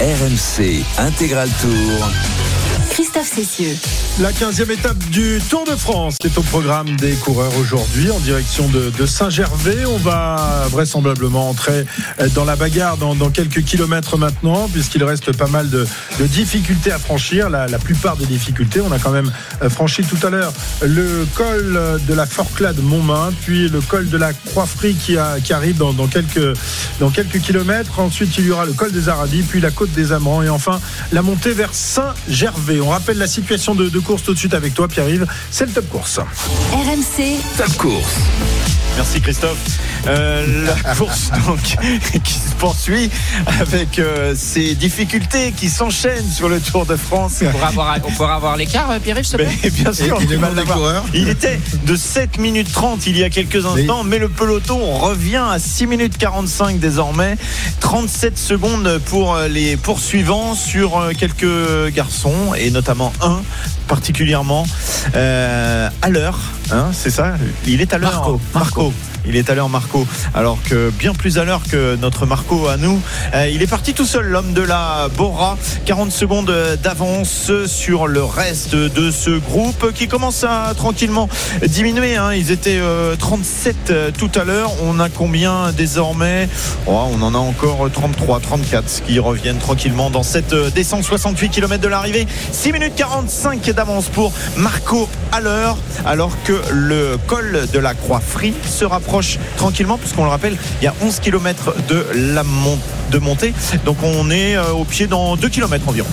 RMC Intégral Tour. Christophe Cessieux. La 15e étape du Tour de France est au programme des coureurs aujourd'hui en direction de, Saint-Gervais. On va vraisemblablement entrer dans la bagarre dans, quelques kilomètres maintenant puisqu'il reste pas mal de, difficultés à franchir. La, plupart des difficultés, on a quand même euh, franchi tout à l'heure le col de la Forclade Montmain, puis le col de la Croix-Frie qui, arrive dans, quelques, dans quelques kilomètres. Ensuite, il y aura le col des Aradis, puis la côte des Amants et enfin la montée vers Saint-Gervais. On rappelle la situation de, de course tout de suite avec toi, Pierre-Yves. C'est le top course. RMC. Top course. Merci Christophe. Euh, la course donc qui se poursuit avec euh, ces difficultés qui s'enchaînent sur le Tour de France. On pourra avoir, on pourra avoir l'écart, Pierre-Yves, s'il te Bien sûr. Mal. Il était de 7 minutes 30 il y a quelques instants, mais le peloton revient à 6 minutes 45 désormais. 37 secondes pour euh, les poursuivants sur euh, quelques garçons et notamment un particulièrement euh, à l'heure. Hein, c'est ça? Il est à l'heure. Marco. Marco. Il est à l'heure Marco, alors que bien plus à l'heure que notre Marco à nous. Euh, il est parti tout seul, l'homme de la Bora. 40 secondes d'avance sur le reste de ce groupe qui commence à tranquillement diminuer. hein. Ils étaient euh, 37 euh, tout à l'heure. On a combien désormais? Oh, On en a encore 33, 34 qui reviennent tranquillement dans cette euh, descente 68 km de l'arrivée. 6 minutes 45 d'avance pour Marco à l'heure, alors que le col de la Croix-Frie se rapproche tranquillement, puisqu'on le rappelle, il y a 11 km de la mon- de montée. Donc on est euh, au pied dans 2 km environ.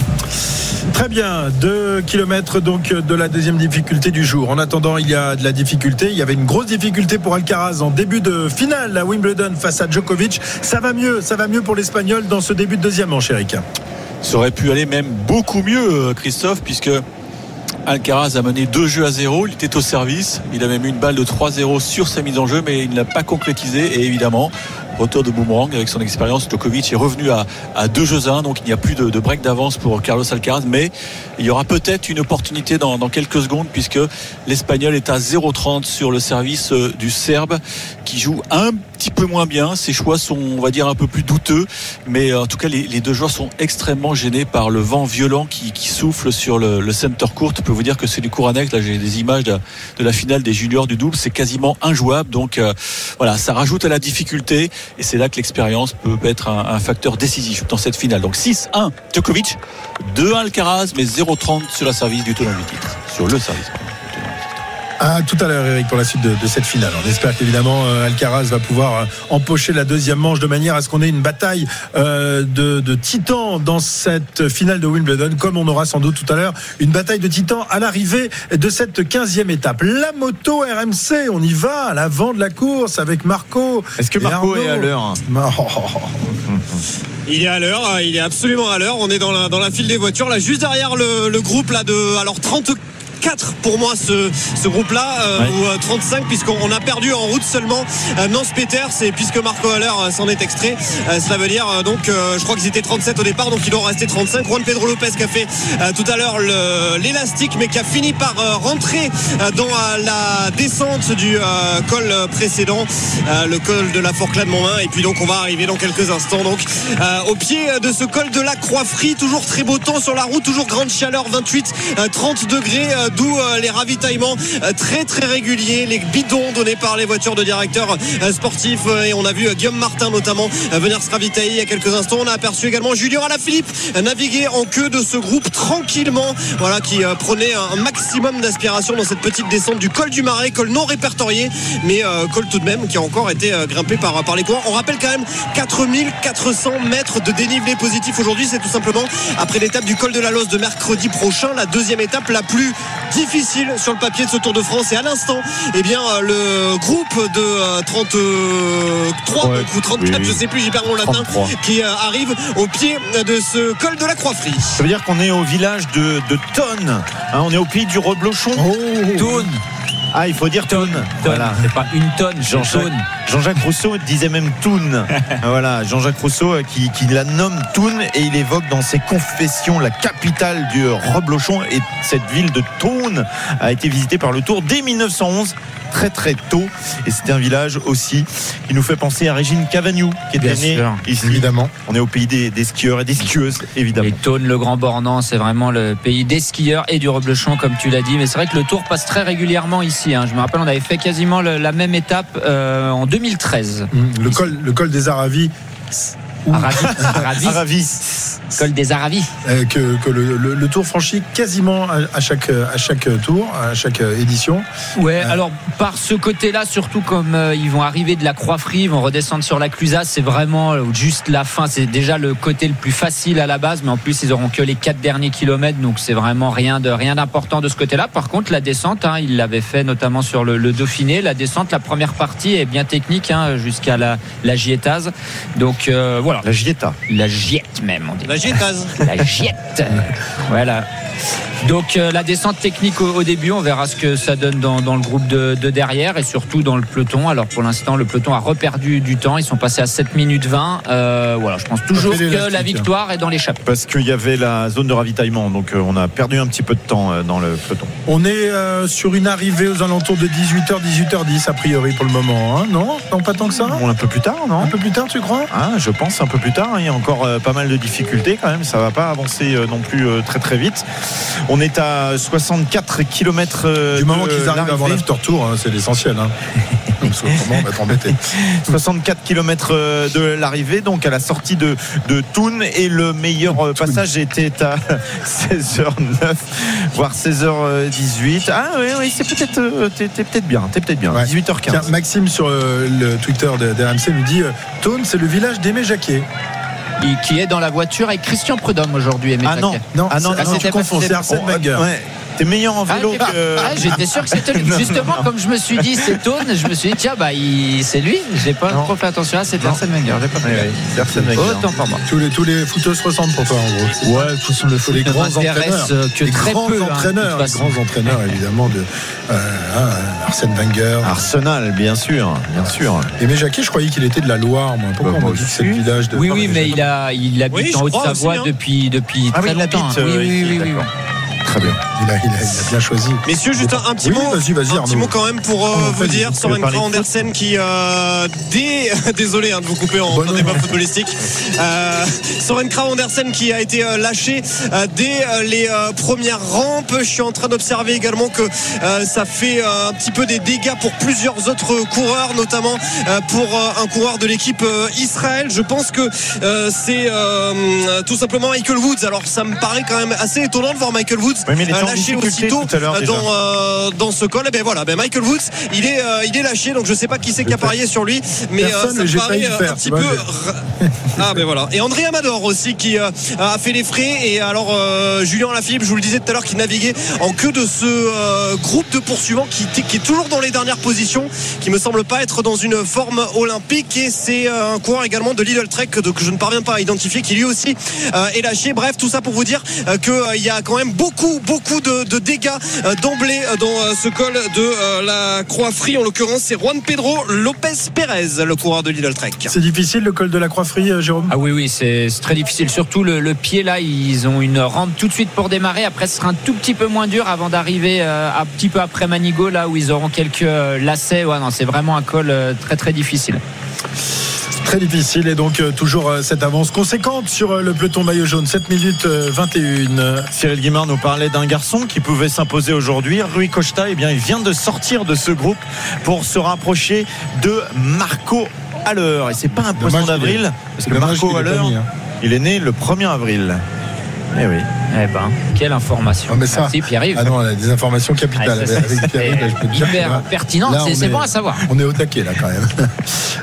Très bien, 2 km donc de la deuxième difficulté du jour. En attendant, il y a de la difficulté. Il y avait une grosse difficulté pour Alcaraz en début de finale à Wimbledon face à Djokovic. Ça va mieux, ça va mieux pour l'Espagnol dans ce début de deuxième manche, Eric. Ça aurait pu aller même beaucoup mieux, euh, Christophe, puisque Alcaraz a mené deux jeux à zéro. Il était au service. Il a même eu une balle de 3-0 sur sa mise en jeu, mais il ne l'a pas concrétisé. Et évidemment, retour de boomerang avec son expérience. Djokovic est revenu à, deux jeux à un, donc il n'y a plus de, de break d'avance pour Carlos Alcaraz. Mais il y aura peut-être une opportunité dans, dans quelques secondes, puisque l'Espagnol est à 0,30 sur le service euh, du Serbe, qui joue un petit peu moins bien. Ses choix sont, on va dire, un peu plus douteux. Mais euh, en tout cas, les, deux joueurs sont extrêmement gênés par le vent violent qui, souffle sur le, le center court. Je peux vous dire que c'est du court annexe. Là, j'ai des images de, la finale des juniors du double. C'est quasiment injouable. Donc, euh, voilà, ça rajoute à la difficulté. Et c'est là que l'expérience peut être un, un facteur décisif dans cette finale. Donc, 6-1 Djokovic, 2-1 Alcaraz, mais 0-30 sur la service du tenant du titre. Sur le service, À tout à l'heure, Eric, pour la suite de, de cette finale. On espère qu'évidemment euh, Alcaraz va pouvoir euh, empocher la deuxième manche de manière à ce qu'on ait une bataille euh, de, de titans dans cette finale de Wimbledon, comme on aura sans doute tout à l'heure une bataille de titans à l'arrivée de cette 15e étape. La moto RMC, on y va à l'avant de la course avec Marco. Est-ce que Marco est à l'heure Oh. Il est à l'heure, euh, il est absolument à l'heure. On est dans la, dans la file des voitures, là, juste derrière le, le groupe là de. Alors 34 pour moi ce, ce groupe là Ouais. ou euh, 35 puisqu'on a perdu en route seulement euh, Nance Peters et puisque Marco Haller euh, s'en est extrait. Euh, cela veut dire euh, donc euh, je crois qu'ils étaient 37 au départ donc il doit en rester 35 Juan Pedro Lopez qui a fait euh, tout à l'heure l'élastique mais qui a fini par euh, rentrer euh, dans euh, la descente du euh, col précédent euh, le col de la Forclade Montmain. Et puis donc on va arriver dans quelques instants donc euh, au pied de ce col de la Croix-Frie toujours très beau temps sur la route toujours grande chaleur 28 euh, 30 degrés euh, d'où euh, les ravitaillements euh, très très réguliers les bidons donnés par les voitures de directeurs euh, sportifs et on a vu Guillaume Martin notamment venir se ravitailler il y a quelques instants. On a aperçu également Julien Alaphilippe naviguer en queue de ce groupe tranquillement voilà qui prenait un maximum d'aspiration dans cette petite descente du col du Marais col non répertorié mais col tout de même qui a encore été grimpé par, par les coureurs. On rappelle quand même 4400 mètres de dénivelé positif aujourd'hui. C'est tout simplement après l'étape du col de la Losse de mercredi prochain la deuxième étape la plus difficile sur le papier de ce Tour de France et à l'instant eh bien euh, le groupe de euh, 33 Ouais, donc, ou 34 oui, je sais plus j'y perds mon latin 33. qui euh, arrive au pied de ce col de la Croix-Frie Ça veut dire qu'on est au village de, de Tonne. Hein, on est au pays du Reblochon. Tonne. Ah, il faut dire Tonne. Tonne. Voilà. C'est pas une tonne, Jean-Jacques. Jean-Jacques Rousseau disait même Toon. voilà, Jean-Jacques Rousseau euh, qui, qui la nomme Toon et il évoque dans ses confessions la capitale du Reblochon et cette ville de Toon a été visitée par le Tour dès 1911 très très tôt et c'était un village aussi qui nous fait penser à Régine Cavagnou qui était née ici Évidemment. on est au pays des, des skieurs et des skieuses évidemment Et Tône, le Grand Bornand, c'est vraiment le pays des skieurs et du reblochon, comme tu l'as dit. Mais c'est vrai que le Tour passe très régulièrement ici. Hein. Je me rappelle, on avait fait quasiment la même étape euh, en 2013. Mm, Le col, le col des Aravis. Aravis, Aravis, Aravis col des Aravis. euh, que, que le, le- le tour franchit quasiment à, à chaque, à chaque tour, à chaque euh, édition. Ouais, alors par ce côté-là, surtout comme euh, ils vont arriver de la Croix-Frie, ils vont redescendre sur la Clusaz, c'est vraiment euh, juste la fin. C'est déjà le côté le plus facile à la base, mais en plus ils auront que les quatre derniers kilomètres, donc c'est vraiment rien de rien d'important de ce côté-là. Par contre, la descente, hein, ils l'avaient fait notamment sur le, le Dauphiné. La descente, la première partie est bien technique hein, jusqu'à la, la Gietaz. Donc euh, voilà, la Gieta la Giette même. On dit. La Gietaz. La Giette. voilà. Donc euh, la descente technique au, au début, on verra ce que ça donne dans, dans le groupe de, de derrière et surtout dans le peloton. Alors pour l'instant, le peloton a reperdu du temps. Ils sont passés à 7 minutes 20. Euh, voilà, je pense toujours que la victoire est dans l'échappée. parce qu'il y avait la zone de ravitaillement donc euh, on a perdu un petit peu de temps euh, dans le peloton On est euh, sur une arrivée aux alentours de 18h, 18h10 a priori pour le moment. hein. non? Non, pas tant que ça? Bon, un peu plus tard non? Un peu plus tard, tu crois? Ah, je pense un peu plus tard. hein. Il y a encore euh, pas mal de difficultés quand même. Ça va pas avancer euh, non plus euh, très très vite. On est à 64 km Du moment qu'ils arrivent avant l'after tour, hein, c'est l'essentiel. Hein. On va être embêté. 64 km euh, de l'arrivée, donc à la sortie de, de Thun. Et le meilleur euh, passage était à 16h09, voire 16h18. Ah oui, oui, c'est peut-être, euh, t'es, peut-être bien, t'es peut-être bien. Ouais. 18h15. Tiens, Maxime sur euh, le Twitter de, de RMC nous dit euh, Tône, c'est le village d'Aimé Jacquet. Qui est dans la voiture avec Christian Prudhomme aujourd'hui. Ah non. Non, ah non, c'est- non, tu confonds, c'est Arsène Wenger. ouais. T'es meilleur en Ah, vélo que. ah, j'étais sûr que c'était lui. Non, Justement, non. comme je me suis dit, c'est Tone, je me suis dit, tiens, bah, il- c'est lui. J'ai pas Non. trop fait attention à c'était. Arsène Wenger. J'ai pas fait Arsène Wenger. Autant pour moi. Tous les, tous les footeux se ressemblent pour toi, en gros. Ouais, façon, le les grands entraîneurs. euh, que les très grands peu. hein, entraîneurs, les grands entraîneurs évidemment de euh, hein, Arsène Wenger. Arsenal, bien sûr, bien sûr. Aimé Jacquet, je croyais qu'il était de la Loire, moi. Pourquoi Bah, on m'a dit que c'est le village de. Oui, oui, mais il a, il habite Oui, en Haute-Savoie hein. depuis, depuis Ah oui, très il longtemps. habite, euh, oui, oui, oui, oui, oui. Très bien. Il a, il a- il a bien choisi. Messieurs, juste un, un petit Oui, mot. vas-y, vas-y, un petit mot quand même pour euh, Oh, vous dire, Soren Andersen qui euh, dès désolé hein, de vous couper en Bon, débat non. footballistique. Euh, Soren Kragh Andersen qui a été euh, lâché euh, dès euh, les euh, premières rampes. Je suis en train d'observer également que euh, ça fait euh, un petit peu des dégâts pour plusieurs autres coureurs, notamment euh, pour euh, un coureur de l'équipe euh, Israël. Je pense que euh, c'est euh, tout simplement Michael Woods. Alors ça me paraît quand même assez étonnant de voir Michael Woods Oui, mais euh, en lâché aussitôt tout à l'heure, euh, dans, euh, dans ce col. Et ben voilà, ben Michael Woods, il est, euh, il est lâché, donc je sais pas qui c'est qui a parié sur lui, mais euh, Personne, ça me paraît faire, un petit peu. Ah ben voilà. Et André Amador aussi qui euh, a fait les frais. Et alors euh, Julien Lafilippe, je vous le disais tout à l'heure, qui naviguait en queue de ce euh, groupe de poursuivants qui, qui est toujours dans les dernières positions, qui me semble pas être dans une forme olympique. Et c'est euh, un coureur également de Lidl Trek que je ne parviens pas à identifier, qui lui aussi euh, est lâché. Bref, tout ça pour vous dire euh, qu'il y a quand même beaucoup, beaucoup de, de dégâts euh, d'emblée euh, dans euh, ce col de euh, la Croix-Frie. En l'occurrence, c'est Juan Pedro Lopez Pérez, le coureur de Lidl Trek. C'est difficile le col de la Croix-Frie, euh, Jérôme? Ah oui, oui, c'est très difficile. Surtout le, le pied là, ils ont une rampe tout de suite pour démarrer. Après, ce sera un tout petit peu moins dur avant d'arriver euh, un petit peu après Manigo, là où ils auront quelques lacets. Ouais, non, c'est vraiment un col euh, très très difficile. Très difficile et donc euh, toujours euh, cette avance conséquente sur euh, le peloton maillot jaune, 7 minutes euh, 21. Cyril Guimard nous parlait d'un garçon qui pouvait s'imposer aujourd'hui. Rui Costa, eh bien, il vient de sortir de ce groupe pour se rapprocher de Marco Haller. Et c'est pas un poisson d'avril, parce que Marco Haller, hein. il est né le 1er avril. Eh oui. Eh ben, quelle information. Ah, mais ça- Merci Pierre-Yves. Ah non, elle a des informations capitales. Ah, avec Pierre-Yves, c'est hyper bon à savoir. On est au taquet là quand même.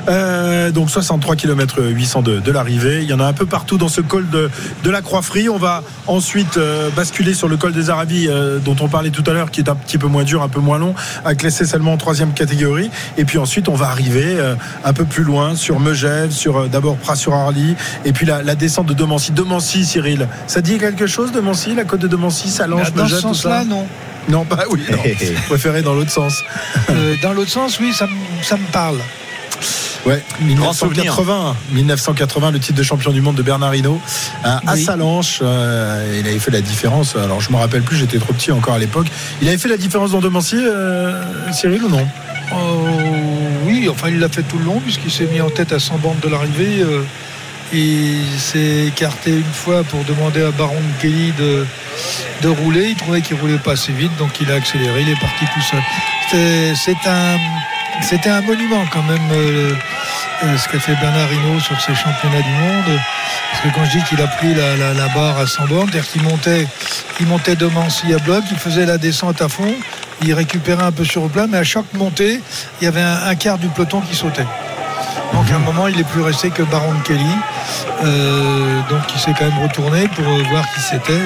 Euh, donc 63 km 800 de, de l'arrivée. Il y en a un peu partout dans ce col de, de la Croix-Frie. On va ensuite euh, basculer sur le col des Aravis euh, dont on parlait tout à l'heure, qui est un petit peu moins dur, un peu moins long, à classer seulement en troisième catégorie. Et puis ensuite, on va arriver euh, un peu plus loin sur Megève, sur d'abord Pras-sur-Arly, et puis la, la descente de Demancy. Demancy, Cyril, ça dit quelque chose, Demancy, la côte de Demancy, Salange, Dans ce Megève, sens-là, non. Non, bah oui, non. Je préférais dans l'autre sens. Euh, dans l'autre sens, oui, ça, me- ça me parle. Ouais, Grand souvenir. 1980, 1980, le titre de champion du monde de Bernard Hinault à, à Oui. Salanches. euh, il avait fait la différence. Alors je me rappelle plus, j'étais trop petit encore à l'époque. Il avait fait la différence dans Domancier, euh, Cyril ou non? Oh, oui, enfin il l'a fait tout le long puisqu'il s'est mis en tête à 100 bandes de l'arrivée. Il s'est écarté une fois pour demander à Baron Kelly de, de rouler. Il trouvait qu'il roulait pas assez vite, donc il a accéléré. Il est parti tout seul. Un, c'était un monument quand même euh, euh, ce qu'a fait Bernard Hinault sur ces championnats du monde. Parce que quand je dis qu'il a pris la, barre à 100 bornes, c'est-à-dire qu'il montait, il montait de Mancy à bloc, il faisait la descente à fond, il récupérait un peu sur le plat, mais à chaque montée, il y avait un quart du peloton qui sautait. Un moment, il n'est plus resté que Baron Kelly. Euh, donc il s'est quand même retourné pour euh, voir qui c'était.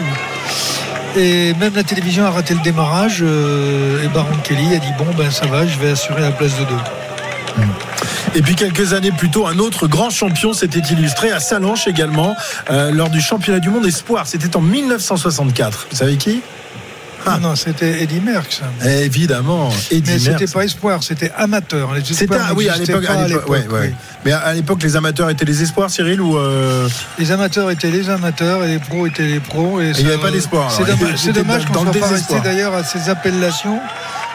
Et même la télévision a raté le démarrage. euh, et Baron Kelly a dit bon ben ça va, je vais assurer la place de deux. Et puis quelques années plus tôt, un autre grand champion s'était illustré à Salanches également lors du championnat du monde espoir. C'était en 1964. Vous savez qui? Non, non, c'était Eddie Merckx. Évidemment, Eddie Mais c'était pas espoir, c'était amateur. C'était ah oui à l'époque. ouais, ouais. oui. Mais à l'époque, les amateurs étaient les espoirs, Cyril, ou euh, Les amateurs étaient les amateurs et les pros étaient les pros. Et il n'y avait pas d'espoir. C'est dommage, dommage qu'on ne soit pas resté d'ailleurs à ces appellations.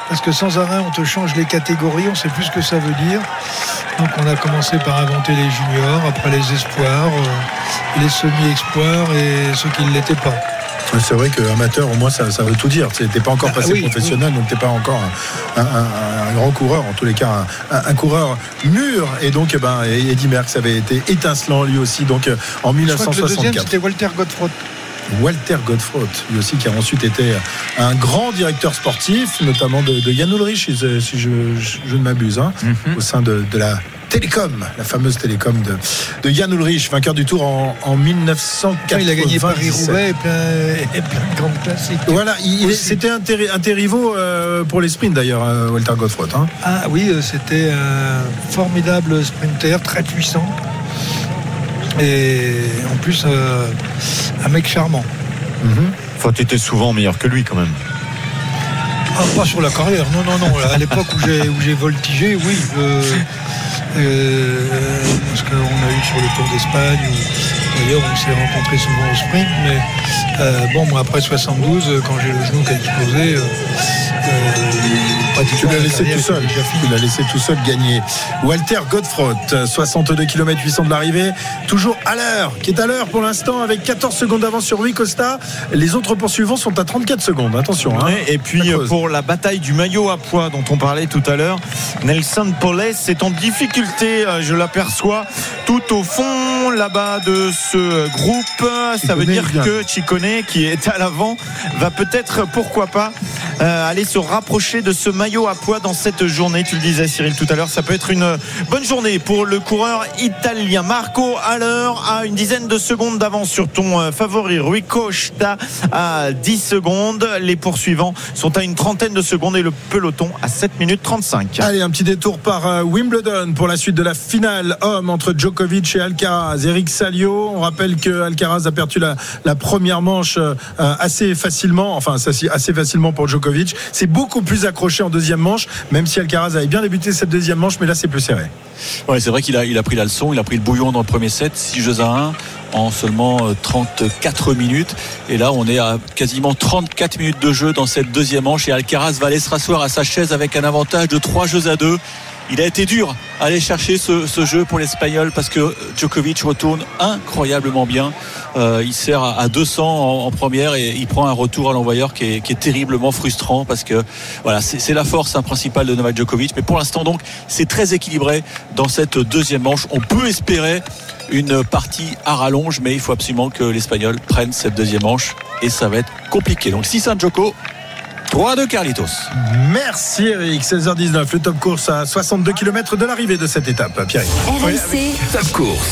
Parce que sans arrêt, on te change les catégories, on ne sait plus ce que ça veut dire. Donc on a commencé par inventer les juniors, après les espoirs, euh, les semi-espoirs et ceux qui ne l'étaient pas. C'est vrai que amateur, au moins, ça, ça veut tout dire. Tu n'es pas encore Ah, passé oui, professionnel, donc tu n'es pas encore un, un- un- un grand coureur, en tous les cas, un, coureur mûr. Et donc, eh ben, Eddie Merckx avait été étincelant lui aussi, donc euh, en Je crois que le deuxième, 1964. c'était Walter Godefroth. Walter Godefroth, lui aussi, qui a ensuite été un grand directeur sportif, notamment de, de Jan Ulrich, si, je- ne m'abuse, hein, Mhm. au sein de, de la Télécom, la fameuse Télécom de, de Jan Ulrich, vainqueur du Tour en, en 1997. Il a gagné Paris-Roubaix et plein, et plein de grandes classiques. Voilà, c'était un, terri- un terriveau euh, pour les sprints d'ailleurs, euh, Walter Godefroth. hein. Ah oui, euh, c'était un formidable sprinter, très puissant. Et en plus, euh, un mec charmant. Enfin, tu étais souvent meilleur que lui quand même. Ah, pas sur la carrière, non, non, non. À l'époque où j'ai, où j'ai voltigé, oui. euh, parce qu'on a eu sur le Tour d'Espagne, d'ailleurs on s'est rencontrés souvent au sprint, mais euh, bon, moi après 72, euh, quand j'ai le genou qui a explosé, Tu l'as la laissé tout seul. Tu l'as laissé tout seul gagner. Walter Godefroth, 62 km 800 de l'arrivée, toujours à l'heure, qui est à l'heure pour l'instant avec 14 secondes d'avance sur Rui Costa. Les autres poursuivants sont à 34 secondes. Attention. hein. Et puis euh, pour la bataille du maillot à poids dont on parlait tout à l'heure, Nelson Poles est en difficulté, euh, je l'aperçois, tout au fond là-bas de ce groupe. Ça veut dire que Chicone, qui est à l'avant, va peut-être, pourquoi pas, euh, aller se rapprocher de ce maillot à poids dans cette journée. Tu le disais Cyril tout à l'heure, ça peut être une bonne journée pour le coureur italien. Marco à l'heure à une dizaine de secondes d'avance sur ton euh, favori Rui à 10 secondes. Les poursuivants sont à une trentaine de secondes et le peloton à 7 minutes 35. Allez, un petit détour par euh, Wimbledon pour la suite de la finale homme entre Djokovic et Alcaraz. Eric Salio, on rappelle que Alcaraz a perdu la, la première manche euh, assez facilement, enfin assez facilement pour Djokovic. C'est beaucoup plus accroché en deuxième manche, même si Alcaraz avait bien débuté cette deuxième manche, mais là c'est plus serré. Ouais, c'est vrai qu'il a, pris la leçon, il a pris le bouillon dans le premier set, 6 jeux à 1 en seulement euh, 34 minutes. Et là, on est à quasiment 34 minutes de jeu dans cette deuxième manche. Et Alcaraz va aller se rasseoir à sa chaise avec un avantage de 3 jeux à 2. Il a été dur à aller chercher ce, ce jeu pour l'Espagnol parce que Djokovic retourne incroyablement bien. Euh, il sert à, à 200 en, première et il prend un retour à l'envoyeur qui est, qui est terriblement frustrant parce que voilà, c'est la force hein, principale de Novak Djokovic. Mais pour l'instant, donc, c'est très équilibré dans cette deuxième manche. On peut espérer une partie à rallonge, mais il faut absolument que l'Espagnol prenne cette deuxième manche et ça va être compliqué. Donc 6 1 Djoko, 3 de Carlitos. Merci Eric, 16h19, le top course à 62 km de l'arrivée de cette étape. Pierre. RMC, Top course.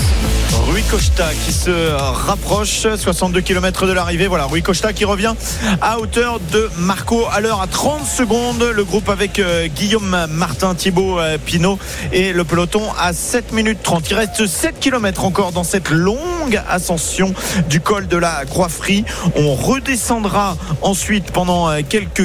Rui Costa qui se rapproche, 62 km de l'arrivée. Voilà, Rui Costa qui revient à hauteur de Marco à l'heure à 30 secondes. Le groupe avec euh, Guillaume Martin, Thibaut euh, Pinot et le peloton à 7 minutes 30. Il reste 7 km encore dans cette longue ascension du col de la Croix-Frie. On redescendra ensuite pendant euh,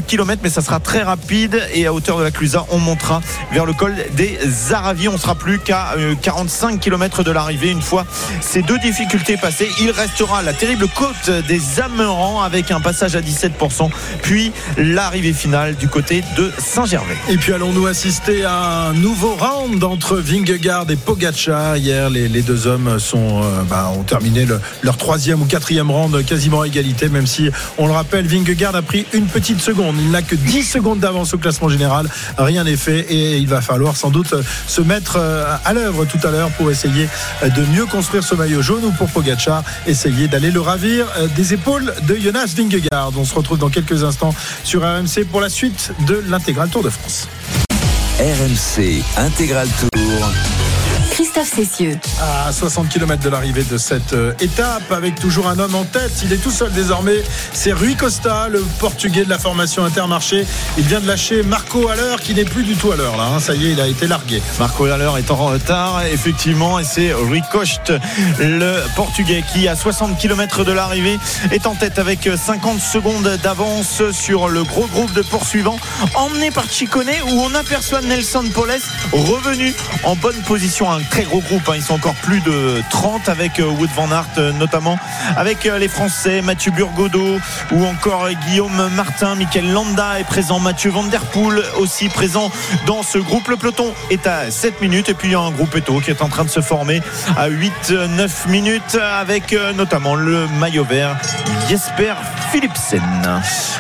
km, mais ça sera très rapide. Et à hauteur de la Clusa, on montera vers le col des Aravis. On sera plus qu'à 45 km de l'arrivée. Une fois ces deux difficultés passées, il restera la terrible côte des Amerans avec un passage à 17%, puis l'arrivée finale du côté de Saint-Gervais. Et puis allons-nous assister à un nouveau round entre Vingegaard et Pogacar. Hier, les, deux hommes sont, euh, bah, ont terminé le- leur troisième ou quatrième round quasiment à égalité, même si, on le rappelle, Vingegaard a pris une petite seconde. Il n'a que 10 secondes d'avance au classement général. Rien n'est fait et il va falloir sans doute se mettre euh, à l'œuvre tout à l'heure pour essayer de mieux construire ce maillot jaune ou pour Pogacar essayer d'aller le ravir euh, des épaules de Jonas Vingegaard. On se retrouve dans quelques instants sur RMC pour la suite de l'intégral Tour de France. RMC Intégral Tour. Christophe Cessieux. à 60 km de l'arrivée de cette euh, étape avec toujours un homme en tête. Il est tout seul désormais. C'est Rui Costa, le portugais de la formation Intermarché. Il vient de lâcher Marco Haller qui n'est plus du tout à l'heure là. hein. Ça y est, il a été largué. Marco Haller est en retard, effectivement, et c'est Rui Coste, le portugais, qui à 60 km de l'arrivée est en tête avec 50 secondes d'avance sur le gros groupe de poursuivants, emmené par Chicone, où on aperçoit Nelson Poles revenu en bonne position. Un très gros groupe, hein. ils sont encore plus de 30 avec euh, Wood Van Aert, euh, notamment avec euh, les Français, Mathieu Burgodeau ou encore Guillaume Martin, Michael Landa est présent, Mathieu Van Der Poel aussi présent dans ce groupe. Le peloton est à 7 minutes et puis il y a un groupe Eto qui est en train de se former à 8-9 minutes avec notamment le maillot vert Jesper Philipsen.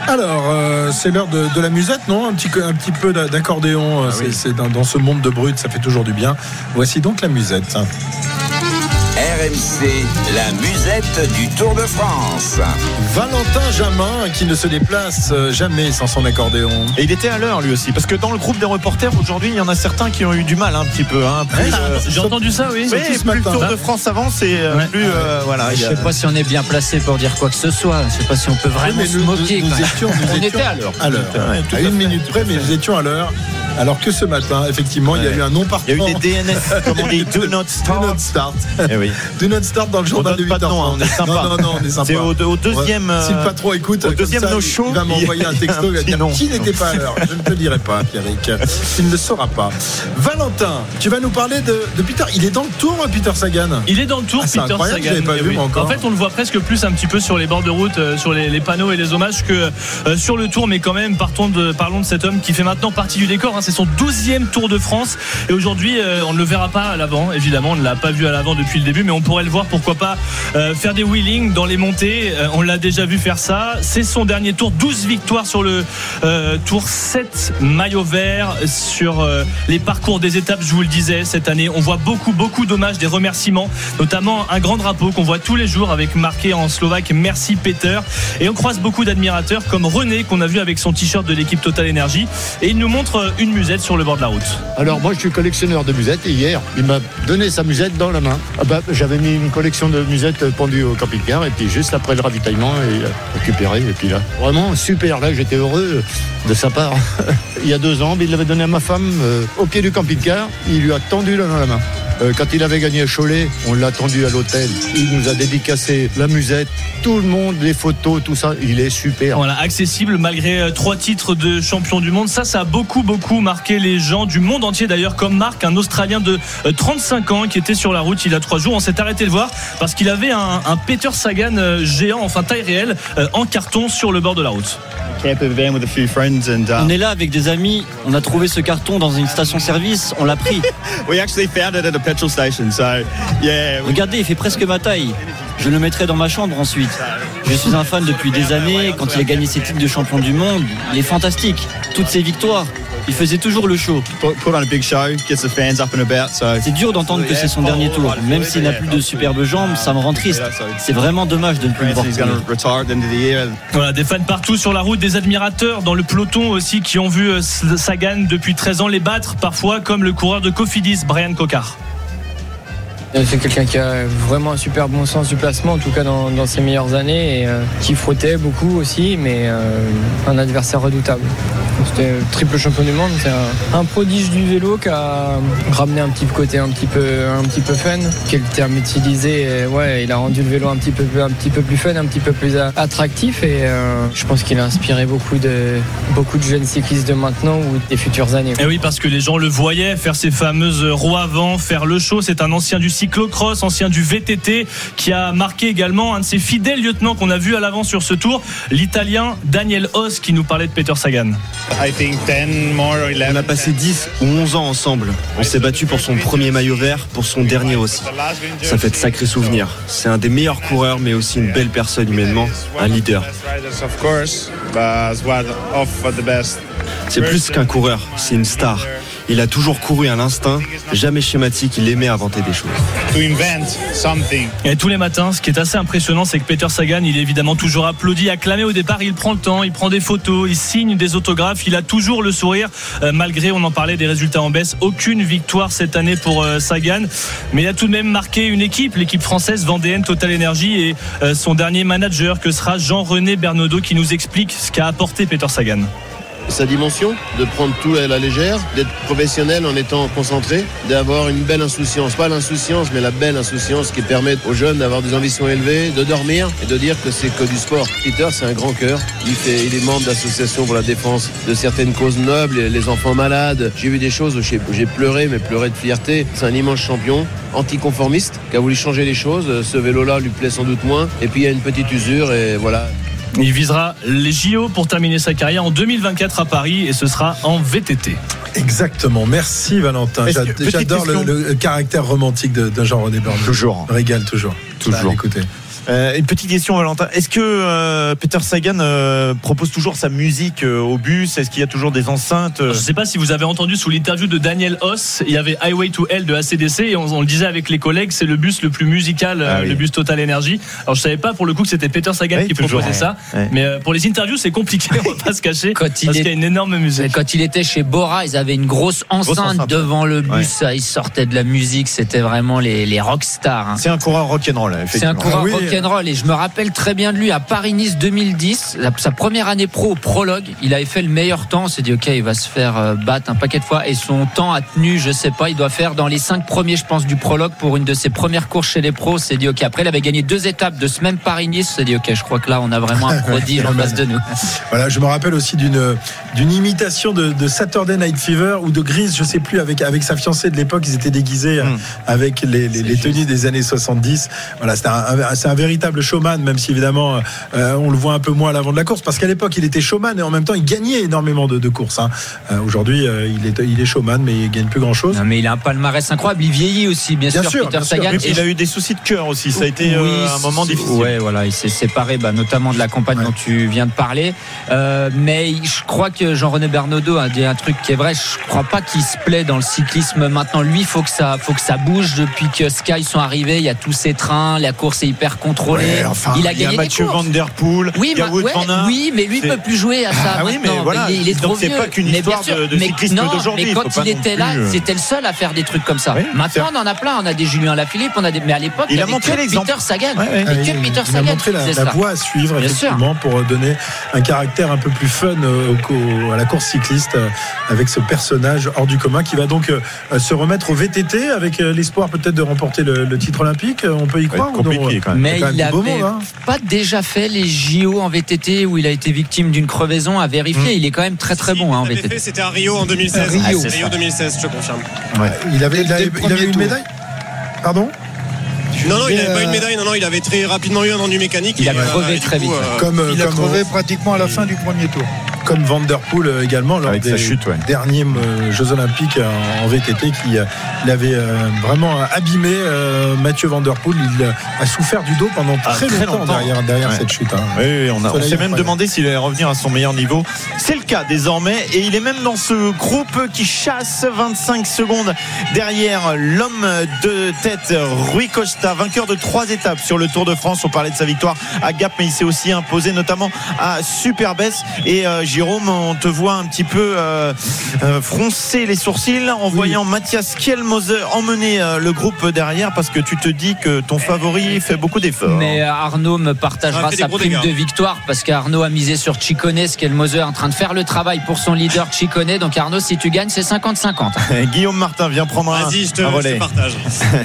Alors, euh, c'est l'heure de, de la musette, non? Un petit, un petit peu d'a- d'accordéon. c'est c'est dans, dans ce monde de brut, ça fait toujours du bien. Voici donc la musette. RMC, la musette du Tour de France. Valentin Jamin qui ne se déplace euh, jamais sans son accordéon. Et il était à l'heure lui aussi, parce que dans le groupe des reporters aujourd'hui, il y en a certains qui ont eu du mal un petit peu. Hein, plus, euh, J'ai entendu ça, oui. oui, plus le. Tour de France avance et euh, Ouais. plus euh, voilà. Je a- sais pas si on est bien placé pour dire quoi que ce soit. Je sais pas si on peut vraiment mais se nous- moquer. nous- nous étions- nous on étions était à l'heure. À l'heure. Ouais, tout à à une fait. minute près, mais nous étions à l'heure. Alors que ce matin, effectivement, il y a eu un non Il y a eu partant. des DNS, comme on dit, do not Do start. not start. Eh oui. Do not start dans le journal de donne pas 8 de nom, hein, on est sympa. Non, non, non, on est sympa. C'est au, au deuxième. Ouais. Si le euh, patron écoute, au comme deuxième ça, no il- show, il va m'envoyer un il texto, un il va dire qui n'était pas à l'heure? Je ne te dirai pas, Pierrick. Tu ne le sauras pas. Valentin, tu vas nous parler de, de Peter. Il est dans le tour, hein, Peter Sagan. Il est dans le tour, Ah, c'est Peter incroyable, Sagan. je pas Eh vu, moi, encore. En fait, on le voit presque plus un petit peu sur les bords de route, euh, sur les, les panneaux et les hommages que euh, sur le tour. Mais quand même, partons de, parlons de cet homme qui fait maintenant partie du décor. hein. C'est son 12e Tour de France. Et aujourd'hui, euh, on ne le verra pas à l'avant. Évidemment, on ne l'a pas vu à l'avant depuis le début. Mais on pourrait le voir, pourquoi pas, euh, faire des wheelings dans les montées. Euh, on l'a déjà vu faire ça. C'est son dernier tour. 12 victoires sur le euh, tour 7 maillot vert sur les parcours des étapes, je vous le disais, cette année. On voit beaucoup, beaucoup d'hommages, des remerciements, notamment un grand drapeau qu'on voit tous les jours avec marqué en slovaque Merci Peter. Et on croise beaucoup d'admirateurs comme René qu'on a vu avec son t-shirt de l'équipe Total Energy. Et il nous montre une musette sur le bord de la route. Alors moi je suis collectionneur de musettes et hier il m'a donné sa musette dans la main. Ah bah, J'avais mis une collection de musettes pendues au camping-car et puis juste après le ravitaillement il a récupéré et puis là vraiment super là j'étais heureux de sa part. il y a deux ans il l'avait donné à ma femme euh, au pied du camping-car il lui a tendu la main. Euh, quand il avait gagné Cholet, on l'a tendu à l'hôtel. Il nous a dédicacé la musette, tout le monde, les photos, tout ça. Il est super. Voilà, accessible malgré euh, trois titres de champion du monde. Ça, ça a beaucoup, beaucoup marqué les gens du monde entier d'ailleurs, comme Marc, un Australien de euh, 35 ans qui était sur la route il y a trois jours. On s'est arrêté de voir parce qu'il avait un, un Peter Sagan euh, géant, enfin taille réelle, euh, en carton sur le bord de la route. On est là avec des amis, on a trouvé ce carton dans une station-service, on l'a pris. Regardez, il fait presque ma taille. Je le mettrai dans ma chambre ensuite. Je suis un fan depuis des années. Quand il a gagné ses titres de champion du monde, il est fantastique. Toutes ses victoires, il faisait toujours le show. C'est dur d'entendre que c'est son dernier tour. Même s'il n'a plus de superbes jambes, ça me rend triste. C'est vraiment dommage de ne plus le voir. Voilà, des fans partout sur la route, des admirateurs dans le peloton aussi qui ont vu euh, Sagan depuis 13 ans les battre, parfois comme le coureur de Cofidis, Brian Cocard. C'est quelqu'un qui a vraiment un super bon sens du placement, en tout cas dans, ses meilleures années, et euh, qui frottait beaucoup aussi, mais euh, un adversaire redoutable. C'était triple champion du monde. C'est un, prodige du vélo qui a ramené un petit côté un petit peu, un petit peu fun. Quel terme utiliser Et Ouais, il a rendu le vélo un petit peu, un petit peu plus fun, un petit peu plus attractif. Et euh, je pense qu'il a inspiré beaucoup de, beaucoup de jeunes cyclistes de maintenant ou des futures années. Et oui, parce que les gens le voyaient faire ces fameuses roues avant, faire le show. C'est un ancien du cyclocross, ancien du VTT, qui a marqué également un de ses fidèles lieutenants qu'on a vu à l'avant sur ce tour, l'Italien Daniel Hoss, qui nous parlait de Peter Sagan. On a passé 10 ou 11 ans ensemble. On s'est battu pour son premier maillot vert, pour son dernier aussi. Ça fait de sacrés souvenirs. C'est un des meilleurs coureurs, mais aussi une belle personne humainement, un leader. C'est plus qu'un coureur, c'est une star. Il a toujours couru à l'instinct, jamais schématique, il aimait inventer des choses. Et tous les matins, ce qui est assez impressionnant, c'est que Peter Sagan, il est évidemment toujours applaudi, acclamé au départ. Il prend le temps, il prend des photos, il signe des autographes. Il a toujours le sourire, euh, malgré, on en parlait, des résultats en baisse. Aucune victoire cette année pour euh, Sagan. Mais il a tout de même marqué une équipe, l'équipe française Vendéenne Total Energy et euh, son dernier manager, que sera Jean-René Bernaudot, qui nous explique ce qu'a apporté Peter Sagan. Sa dimension, de prendre tout à la légère, d'être professionnel en étant concentré, d'avoir une belle insouciance. Pas l'insouciance, mais la belle insouciance qui permet aux jeunes d'avoir des ambitions élevées, de dormir et de dire que c'est que du sport. Peter, c'est un grand cœur. Il, fait, est membre d'associations pour la défense de certaines causes nobles, les- enfants malades. J'ai vu des choses où j'ai pleuré, mais pleuré de fierté. C'est un immense champion, anticonformiste, qui a voulu changer les choses. Ce vélo-là lui plaît sans doute moins. Et puis il y a une petite usure et voilà. Il visera les JO pour terminer sa carrière en 2024 à Paris et ce sera en VTT. Exactement. Merci Valentin. J'adore le, caractère romantique de, de Jean-René Bernaudot. Toujours. Régale toujours. Toujours. Écoutez. Euh, une petite question, Valentin. Est-ce que euh, Peter Sagan euh, propose toujours sa musique euh, au bus? Est-ce qu'il y a toujours des enceintes Je ne sais pas si vous avez entendu sous l'interview de Daniel Hoss, il y avait Highway to Hell de ACDC et on, on le disait avec les collègues, c'est le bus le plus musical, Ah oui. le bus Total Energy. Alors je savais pas pour le coup que c'était Peter Sagan Oui, qui toujours, proposait ça, ouais. Mais euh, pour les interviews c'est compliqué, on va pas se cacher, Quand il parce est- qu'il y a une énorme musique. Quand il était chez Bora, ils avaient une grosse enceinte, enceinte. devant le bus. Ouais. Ils sortaient de la musique. C'était vraiment les, les rockstars. hein. C'est un coureur rock'n'roll. C'est un effectivement. coureur Ah oui. Rock'n'roll et je me rappelle très bien de lui à Paris-Nice 2010, la- sa première année pro au prologue. Il avait fait le meilleur temps. On s'est dit ok, il va se faire euh, battre un paquet de fois et son temps a tenu. Je sais pas, il doit faire dans les cinq premiers, je pense, du prologue pour une de ses premières courses chez les pros. On s'est dit ok. Après, il avait gagné deux étapes de ce même Paris-Nice. On s'est dit ok, je crois que là, on a vraiment un prodige en face de nous. Voilà, je me rappelle aussi d'une d'une imitation de, de Saturday Night Fever ou de Grease, je sais plus, avec avec sa fiancée de l'époque, ils étaient déguisés euh, avec les, les, les tenues des années 70. Voilà, c'est un, un- c'est un véritable showman, même si évidemment euh, on le voit un peu moins à l'avant de la course, parce qu'à l'époque il était showman et en même temps il gagnait énormément de, de courses. hein. Euh, Aujourd'hui, euh, il est il est showman, mais il gagne plus grand chose. Non, mais il a un palmarès incroyable. Il vieillit aussi, bien, Bien sûr, sûr, Peter bien sûr. Sagan. Et il a eu des soucis de cœur aussi. Ça a été euh, Oui, un moment difficile. Ouais, voilà, il s'est séparé, bah, notamment de la campagne dont tu viens de parler. Euh, mais je crois que Jean-René Bernaudot a dit un truc qui est vrai. Je crois pas qu'il se plaît dans le cyclisme maintenant. Lui, faut que ça, faut que ça bouge depuis que Sky sont arrivés. Il y a tous ces trains, la course est hyper contrôlée. Ouais, enfin, il a il y a gagné Mathieu. Van Der Poel, Oui, il y a ouais, oui, mais lui C'est- peut plus jouer à ça. Ah oui, mais voilà. il, est- il est Donc trop c'est vieux. pas qu'une Mais histoire bien sûr, de- de mais non, d'aujourd'hui. Mais quand il était là, plus, euh, c'était le seul à faire des trucs comme ça. Oui, Maintenant, on en a plein. On a des Julien Lafilippe, on a des. Mais à l'époque, Il a montré l'exemple. Peter Sagan. Ouais, ouais. Il- a montré la, voie à suivre effectivement pour donner un caractère un peu plus fun euh, à la course cycliste euh, avec ce personnage hors du commun qui va donc euh, se remettre au VTT avec euh, l'espoir peut-être de remporter le, le titre olympique. Euh, On peut y croire être ou non compliqué, quand même. Mais quand même il du beau monde, hein. pas déjà fait les JO en VTT où il a été victime d'une crevaison à vérifier. Il est quand même très très Si, bon hein, en VTT. C'était à Rio en 2016. Rio. Ah, c'est Rio ça. 2016, je confirme. Il avait, il avait, il avait une médaille? Pardon? Non, non, il n'avait pas une euh, médaille. Non, non, il avait très rapidement eu un ennui mécanique. Il a et, euh, crevé du très coup, vite. euh, comme, euh, Il a comme, crevé pratiquement à la fin du premier tour. Comme Van Der Poel euh, également lors Avec des sa chute, ouais. derniers euh, Jeux Olympiques euh, en VTT qui il avait euh, vraiment abîmé Mathieu Van Der Poel. Il a souffert du dos pendant Ah, très, longtemps, longtemps. derrière, derrière Ouais. cette chute. hein. Oui, oui, on, s'est même demandé s'il allait revenir à son meilleur niveau. C'est le cas désormais et il est même dans ce groupe qui chasse 25 secondes derrière l'homme de tête Rui Costa, vainqueur de trois étapes sur le Tour de France. On parlait de sa victoire à Gap, mais il s'est aussi imposé notamment à Superbès et euh, Jérôme, on te voit un petit peu euh, euh, froncer les sourcils en voyant Mathias Kielmoser emmener euh, le groupe derrière parce que tu te dis que ton favori fait beaucoup d'efforts. Mais Arnaud me partagera sa prime dégâts. de victoire parce qu'Arnaud a misé sur Chicone, ce qu'est le Moser en train de faire le travail pour son leader Chicone. Donc Arnaud, si tu gagnes, c'est 50-50. Guillaume Martin vient prendre un, Vas-y, je te, un je te relais. partage.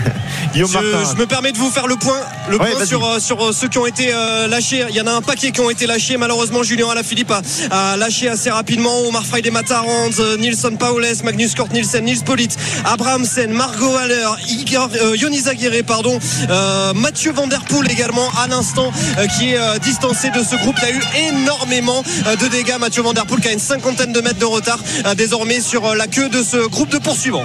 Guillaume je, Martin. je me permets de vous faire le point, le Ouais, point vas-y. sur, sur ceux qui ont été euh, lâchés. Il y en a un paquet qui ont été lâchés. Malheureusement, Julien Alaphilippe a, a lâché assez rapidement. Omar Friday Matarand, euh, Nilsson Paules, Magnus Kort Nielsen, Nils Polit, Abrahamsen, Margot Haller, Igor, euh, Yonis Aguirre, pardon, euh, Mathieu Van Der Poel également à l'instant euh, qui est distancé de ce groupe. Il y a eu énormément de dégâts. Mathieu Van Der Poel qui a une cinquantaine de mètres de retard désormais sur la queue de ce groupe de poursuivants.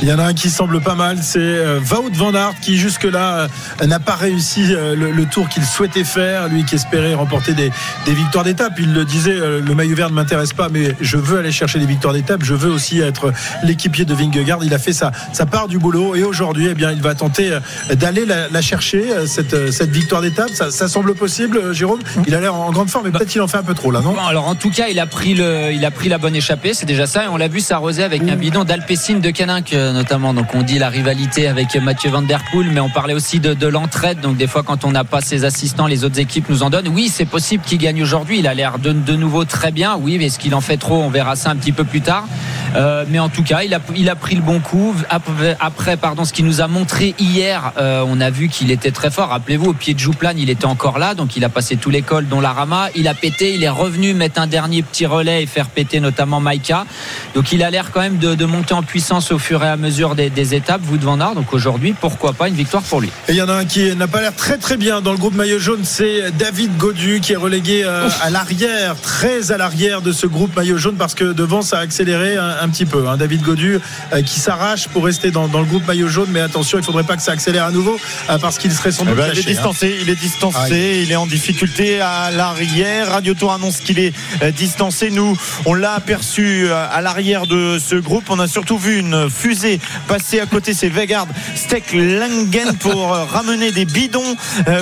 Il y en a un qui semble pas mal, c'est Wout van Aert qui jusque-là n'a pas réussi le, tour qu'il souhaitait faire, lui qui espérait remporter des, des victoires d'étape. Il le disait, le maillot vert ne m'intéresse pas, mais je veux aller chercher des victoires d'étape, je veux aussi être l'équipier de Vingegaard. Il a fait sa, sa part du boulot et aujourd'hui, eh bien, il va tenter euh, d'aller la, la chercher, euh, cette, euh, cette victoire d'étape. Ça, ça semble possible, Jérôme? Il a l'air en grande forme, mais peut-être qu'il en fait un peu trop là, non? Bon, alors en tout cas, il a pris le, il a pris la bonne échappée, c'est déjà ça. Et on l'a vu s'arroser avec un bidon d'Alpecin de Caninck notamment. Donc on dit la rivalité avec Mathieu Van Der Poel, mais on parlait aussi de, de l'entraide. Donc des fois, quand on n'a pas ses assistants, les autres équipes nous en donnent. Oui, c'est possible qu'il gagne aujourd'hui. Il a l'air de, de nouveau très bien. Oui, mais est-ce qu'il en fait trop On verra ça un petit peu plus tard. Euh, mais en tout cas, il a, il a pris le bon coup. Après, après, pardon, ce qu'il nous a montré hier, euh, on a vu qu'il était très fort. Rappelez-vous, au pied de Jouplane, il était encore là, donc il a passé tout l'école, dont la Rama. Il a pété, il est revenu mettre un dernier petit relais et faire péter notamment Maïka. Donc il a l'air quand même de, de monter en puissance au fur et à mesure des, des étapes. Wout van Aert. Donc aujourd'hui, pourquoi pas une victoire pour lui. Et il y en a un qui n'a pas l'air très très bien dans le groupe maillot jaune, c'est David Godu qui est relégué euh, à l'arrière, très à l'arrière de ce groupe maillot jaune parce que devant ça a accéléré un, un petit peu. hein. David Godu euh, qui s'arrache pour rester dans, dans le groupe maillot jaune, mais attention, il faudrait pas que ça accélère à nouveau euh, parce qu'il serait sans Eh doute ben, il est hein. distancé, il est distancé, Aïe. il est en difficulté à l'arrière. Radio Tour annonce qu'il est euh, distancé. Nous, on l'a aperçu à l'arrière de ce groupe. On a surtout vu une fusée passer à côté. C'est Vegard Stecklangen pour euh, ramener des bidons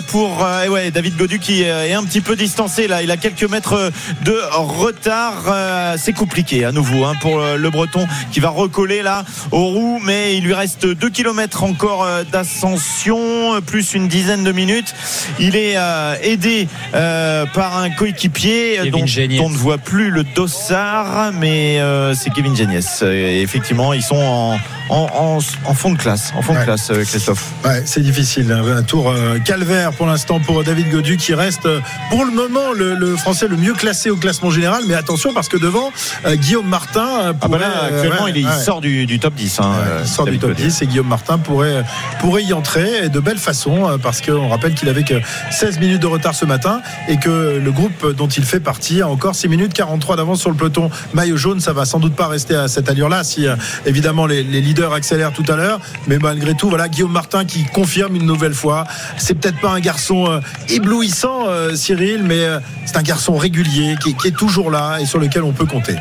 pour et ouais, David Godu qui est un petit peu distancé là. Il a quelques mètres de retard. C'est compliqué à nouveau hein, pour euh, le Breton qui va recoller là aux roues, mais il lui reste 2 km encore euh, d'ascension, plus une dizaine de minutes. Il est euh, aidé euh, par un coéquipier dont on ne voit plus le dossard, mais euh, c'est Kevin Geniès. Et effectivement, ils sont en, en, en, en fond de classe, en fond de classe, Christophe. Ouais, c'est difficile. Un tour calvaire pour l'instant pour David Godu qui reste pour le moment le, le français le mieux classé au classement général. Mais attention parce que devant Guillaume Martin. Ah bah actuellement, ouais, il, il ouais. sort du, du top 10. hein, Ouais, euh, il sort du top Godu. 10 et Guillaume Martin pourrait, pourrait y entrer de belle façon euh, parce qu'on rappelle qu'il avait que 16 minutes de retard ce matin et que le groupe dont il fait partie a encore 6 minutes 43 d'avance sur le peloton maillot jaune. Ça va sans doute pas rester à cette allure-là si euh, évidemment les, les leaders accélèrent tout à l'heure. Mais malgré tout, voilà Guillaume Martin qui confirme une nouvelle fois. C'est peut-être pas un garçon euh, éblouissant, euh, Cyril, mais euh, c'est un garçon régulier qui, qui est toujours là et sur lequel on peut compter.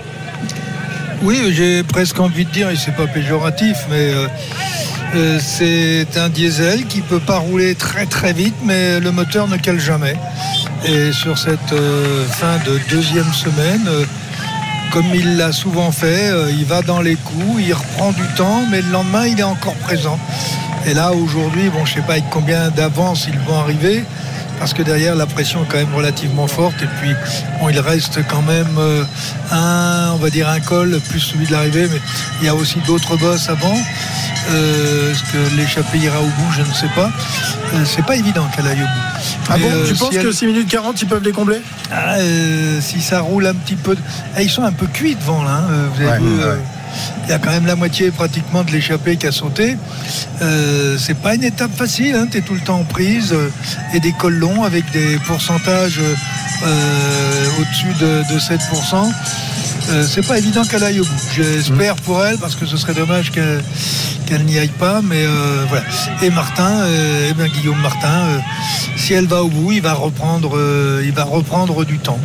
Oui, j'ai presque envie de dire, et c'est pas péjoratif, mais euh, euh, c'est un diesel qui peut pas rouler très très vite, mais le moteur ne cale jamais. Et sur cette euh, fin de deuxième semaine, comme il l'a souvent fait, il va dans les coups, il reprend du temps, mais le lendemain, il est encore présent. Et là, aujourd'hui, bon, je sais pas avec combien d'avance ils vont arriver, parce que derrière, la pression est quand même relativement forte. Et puis, bon, il reste quand même euh, un, on va dire, un col, plus celui de l'arrivée, mais il y a aussi d'autres bosses avant. Euh, Est-ce que l'échappée ira au bout? Je ne sais pas. Euh, c'est pas évident qu'elle aille au bout. Ah Mais, bon? euh, Tu si penses elle- que 6 minutes 40 ils peuvent les combler? Ah, euh, si ça roule un petit peu. Ah, ils sont un peu cuits devant là. hein. Vous avez Ouais, vu, ouais. Il y a quand même la moitié pratiquement de l'échappée qui a sauté. Euh, c'est pas une étape facile. Hein. Tu es tout le temps en prise euh, et des cols longs avec des pourcentages euh, au-dessus de, de 7%. Euh, c'est pas évident qu'elle aille au bout. J'espère pour elle parce que ce serait dommage qu'elle n'y aille pas. Mais euh, voilà. Et Martin, euh, eh bien, Guillaume Martin, si elle va au bout, il va reprendre, il va reprendre du temps.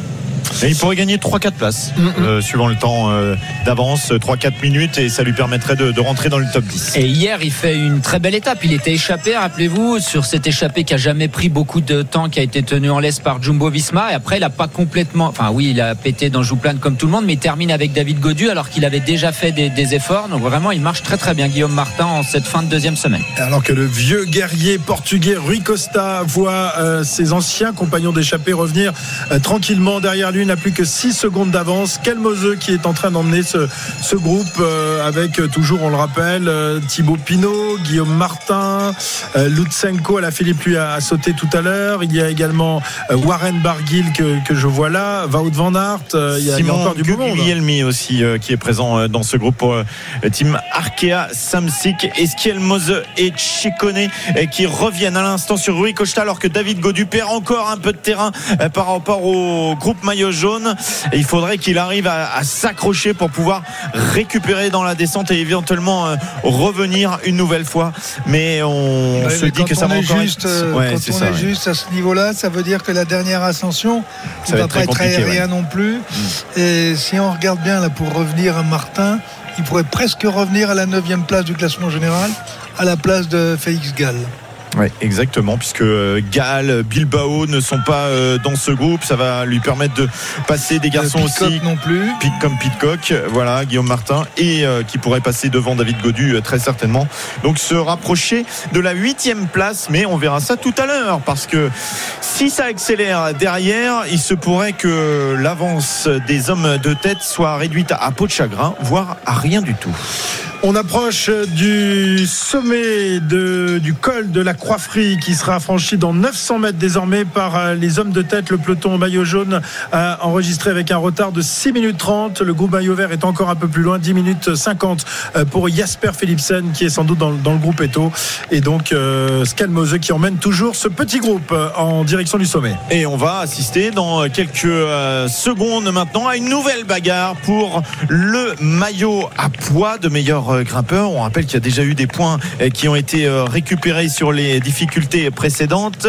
Et il pourrait gagner 3-4 places, euh, suivant le temps euh, d'avance, 3-4 minutes, et ça lui permettrait de, de rentrer dans le top 10. Et hier, il fait une très belle étape. Il était échappé, rappelez-vous, sur cette échappée qui a jamais pris beaucoup de temps, qui a été tenu en laisse par Jumbo Visma. Et après, il a pas complètement, enfin oui, il a pété dans Jouplane comme tout le monde, mais il termine avec David Godu alors qu'il avait déjà fait des, des efforts. Donc vraiment, il marche très très bien, Guillaume Martin, en cette fin de deuxième semaine. Alors que le vieux guerrier portugais Rui Costa voit euh, ses anciens compagnons d'échappée revenir euh, tranquillement derrière lui, n'a plus que 6 secondes d'avance. Kelmose qui est en train d'emmener ce, ce groupe euh, avec euh, toujours, on le rappelle, euh, Thibaut Pinot, Guillaume Martin, euh, Lutsenko, la Philippe lui a, a sauté tout à l'heure. Il y a également euh, Warren Barguil que, que je vois là, Wout van Aert. il, y a, il y a encore du beau monde. Guglielmi aussi qui est présent dans ce groupe pour Team Arkea Samsic Esquiel-Mose et Chicone euh, qui reviennent à l'instant sur Rui Costa alors que David Godu perd encore un peu de terrain par rapport au groupe maillot jaune et il faudrait qu'il arrive à, à s'accrocher pour pouvoir récupérer dans la descente et éventuellement euh, revenir une nouvelle fois mais on Ouais, se mais dit que ça va encore juste, être... euh, Ouais, quand on ça, est ouais. juste à ce niveau-là, ça veut dire que la dernière ascension ne va pas être aérien non plus. Et si on regarde bien là pour revenir à Martin, il pourrait presque revenir à la 9 place du classement général, à la place de Félix Gall. Ouais, exactement, puisque euh, Gall, Bilbao ne sont pas euh, dans ce groupe. Ça va lui permettre de passer des garçons Pitcock aussi. non plus. Comme Pitcock, voilà, Guillaume Martin, et euh, qui pourrait passer devant David Godu très certainement. Donc se rapprocher de la huitième place, mais on verra ça tout à l'heure, parce que si ça accélère derrière, il se pourrait que l'avance des hommes de tête soit réduite à peau de chagrin, voire à rien du tout. On approche du sommet de, du col de la Croix-Frie qui sera franchi dans 900 mètres désormais par euh, les hommes de tête. Le peloton maillot jaune a enregistré avec un retard de 6 minutes 30. Le groupe maillot vert est encore un peu plus loin, 10 minutes 50 euh, pour Jasper Philipsen qui est sans doute dans, le groupe Eto. Et donc euh, qui emmène toujours ce petit groupe euh, en direction du sommet. Et on va assister dans quelques euh, secondes maintenant à une nouvelle bagarre pour le maillot à poids de meilleur euh, grimpeur. On rappelle qu'il y a déjà eu des points euh, qui ont été euh, récupérés sur les difficultés précédentes.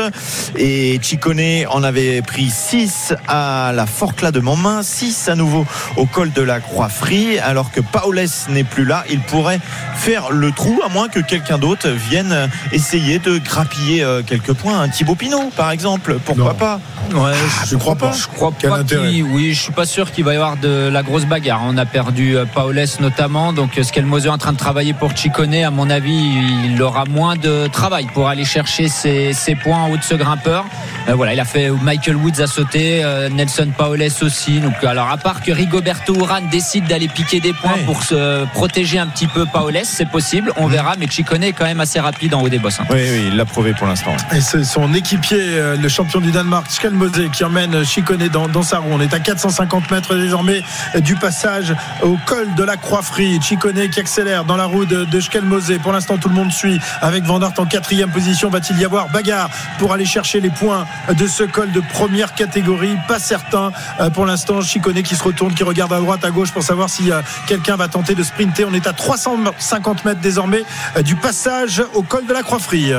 Et Chicone en avait pris 6 à la Forcla de Montmain, 6 à nouveau au col de la Croix-Frie. Alors que Paoles n'est plus là, il pourrait faire le trou à moins que quelqu'un d'autre vienne essayer de grappiller quelques points. Un Thibaut Pinot, par exemple. Pourquoi pas? Ouais, je crois pas. Je crois Quel pas Oui, je suis pas sûr qu'il va y avoir de la grosse bagarre. On a perdu Paoles notamment, donc Skelmose est en train de travailler pour Chicone. À mon avis, il aura moins de travail pour aller chercher ses, ses points en haut de ce grimpeur. Euh, voilà, il a fait Michael Woods a sauté, euh, Nelson Paoles aussi. Donc, alors à part que Rigoberto Urán décide d'aller piquer des points Ouais. pour se protéger un petit peu Paoles, c'est possible. On verra, mais Chicone est quand même assez rapide en haut des bosses. hein. Oui, oui, il l'a prouvé pour l'instant. Et c'est son équipier, euh, le champion du Danemark, Skalmose, qui emmène Chicone dans, dans sa roue. On est à 450 mètres désormais du passage au col de la Croix-Frie. Chicone qui dans la roue de, de Skelmose. Pour l'instant, tout le monde suit avec Van Aert en quatrième position. Va-t-il y avoir bagarre pour aller chercher les points de ce col de première catégorie? Pas certain. Euh, Pour l'instant, Chicone qui se retourne, qui regarde à droite, à gauche pour savoir si euh, quelqu'un va tenter de sprinter. On est à 350 mètres désormais euh, du passage au col de la Croix-Frie.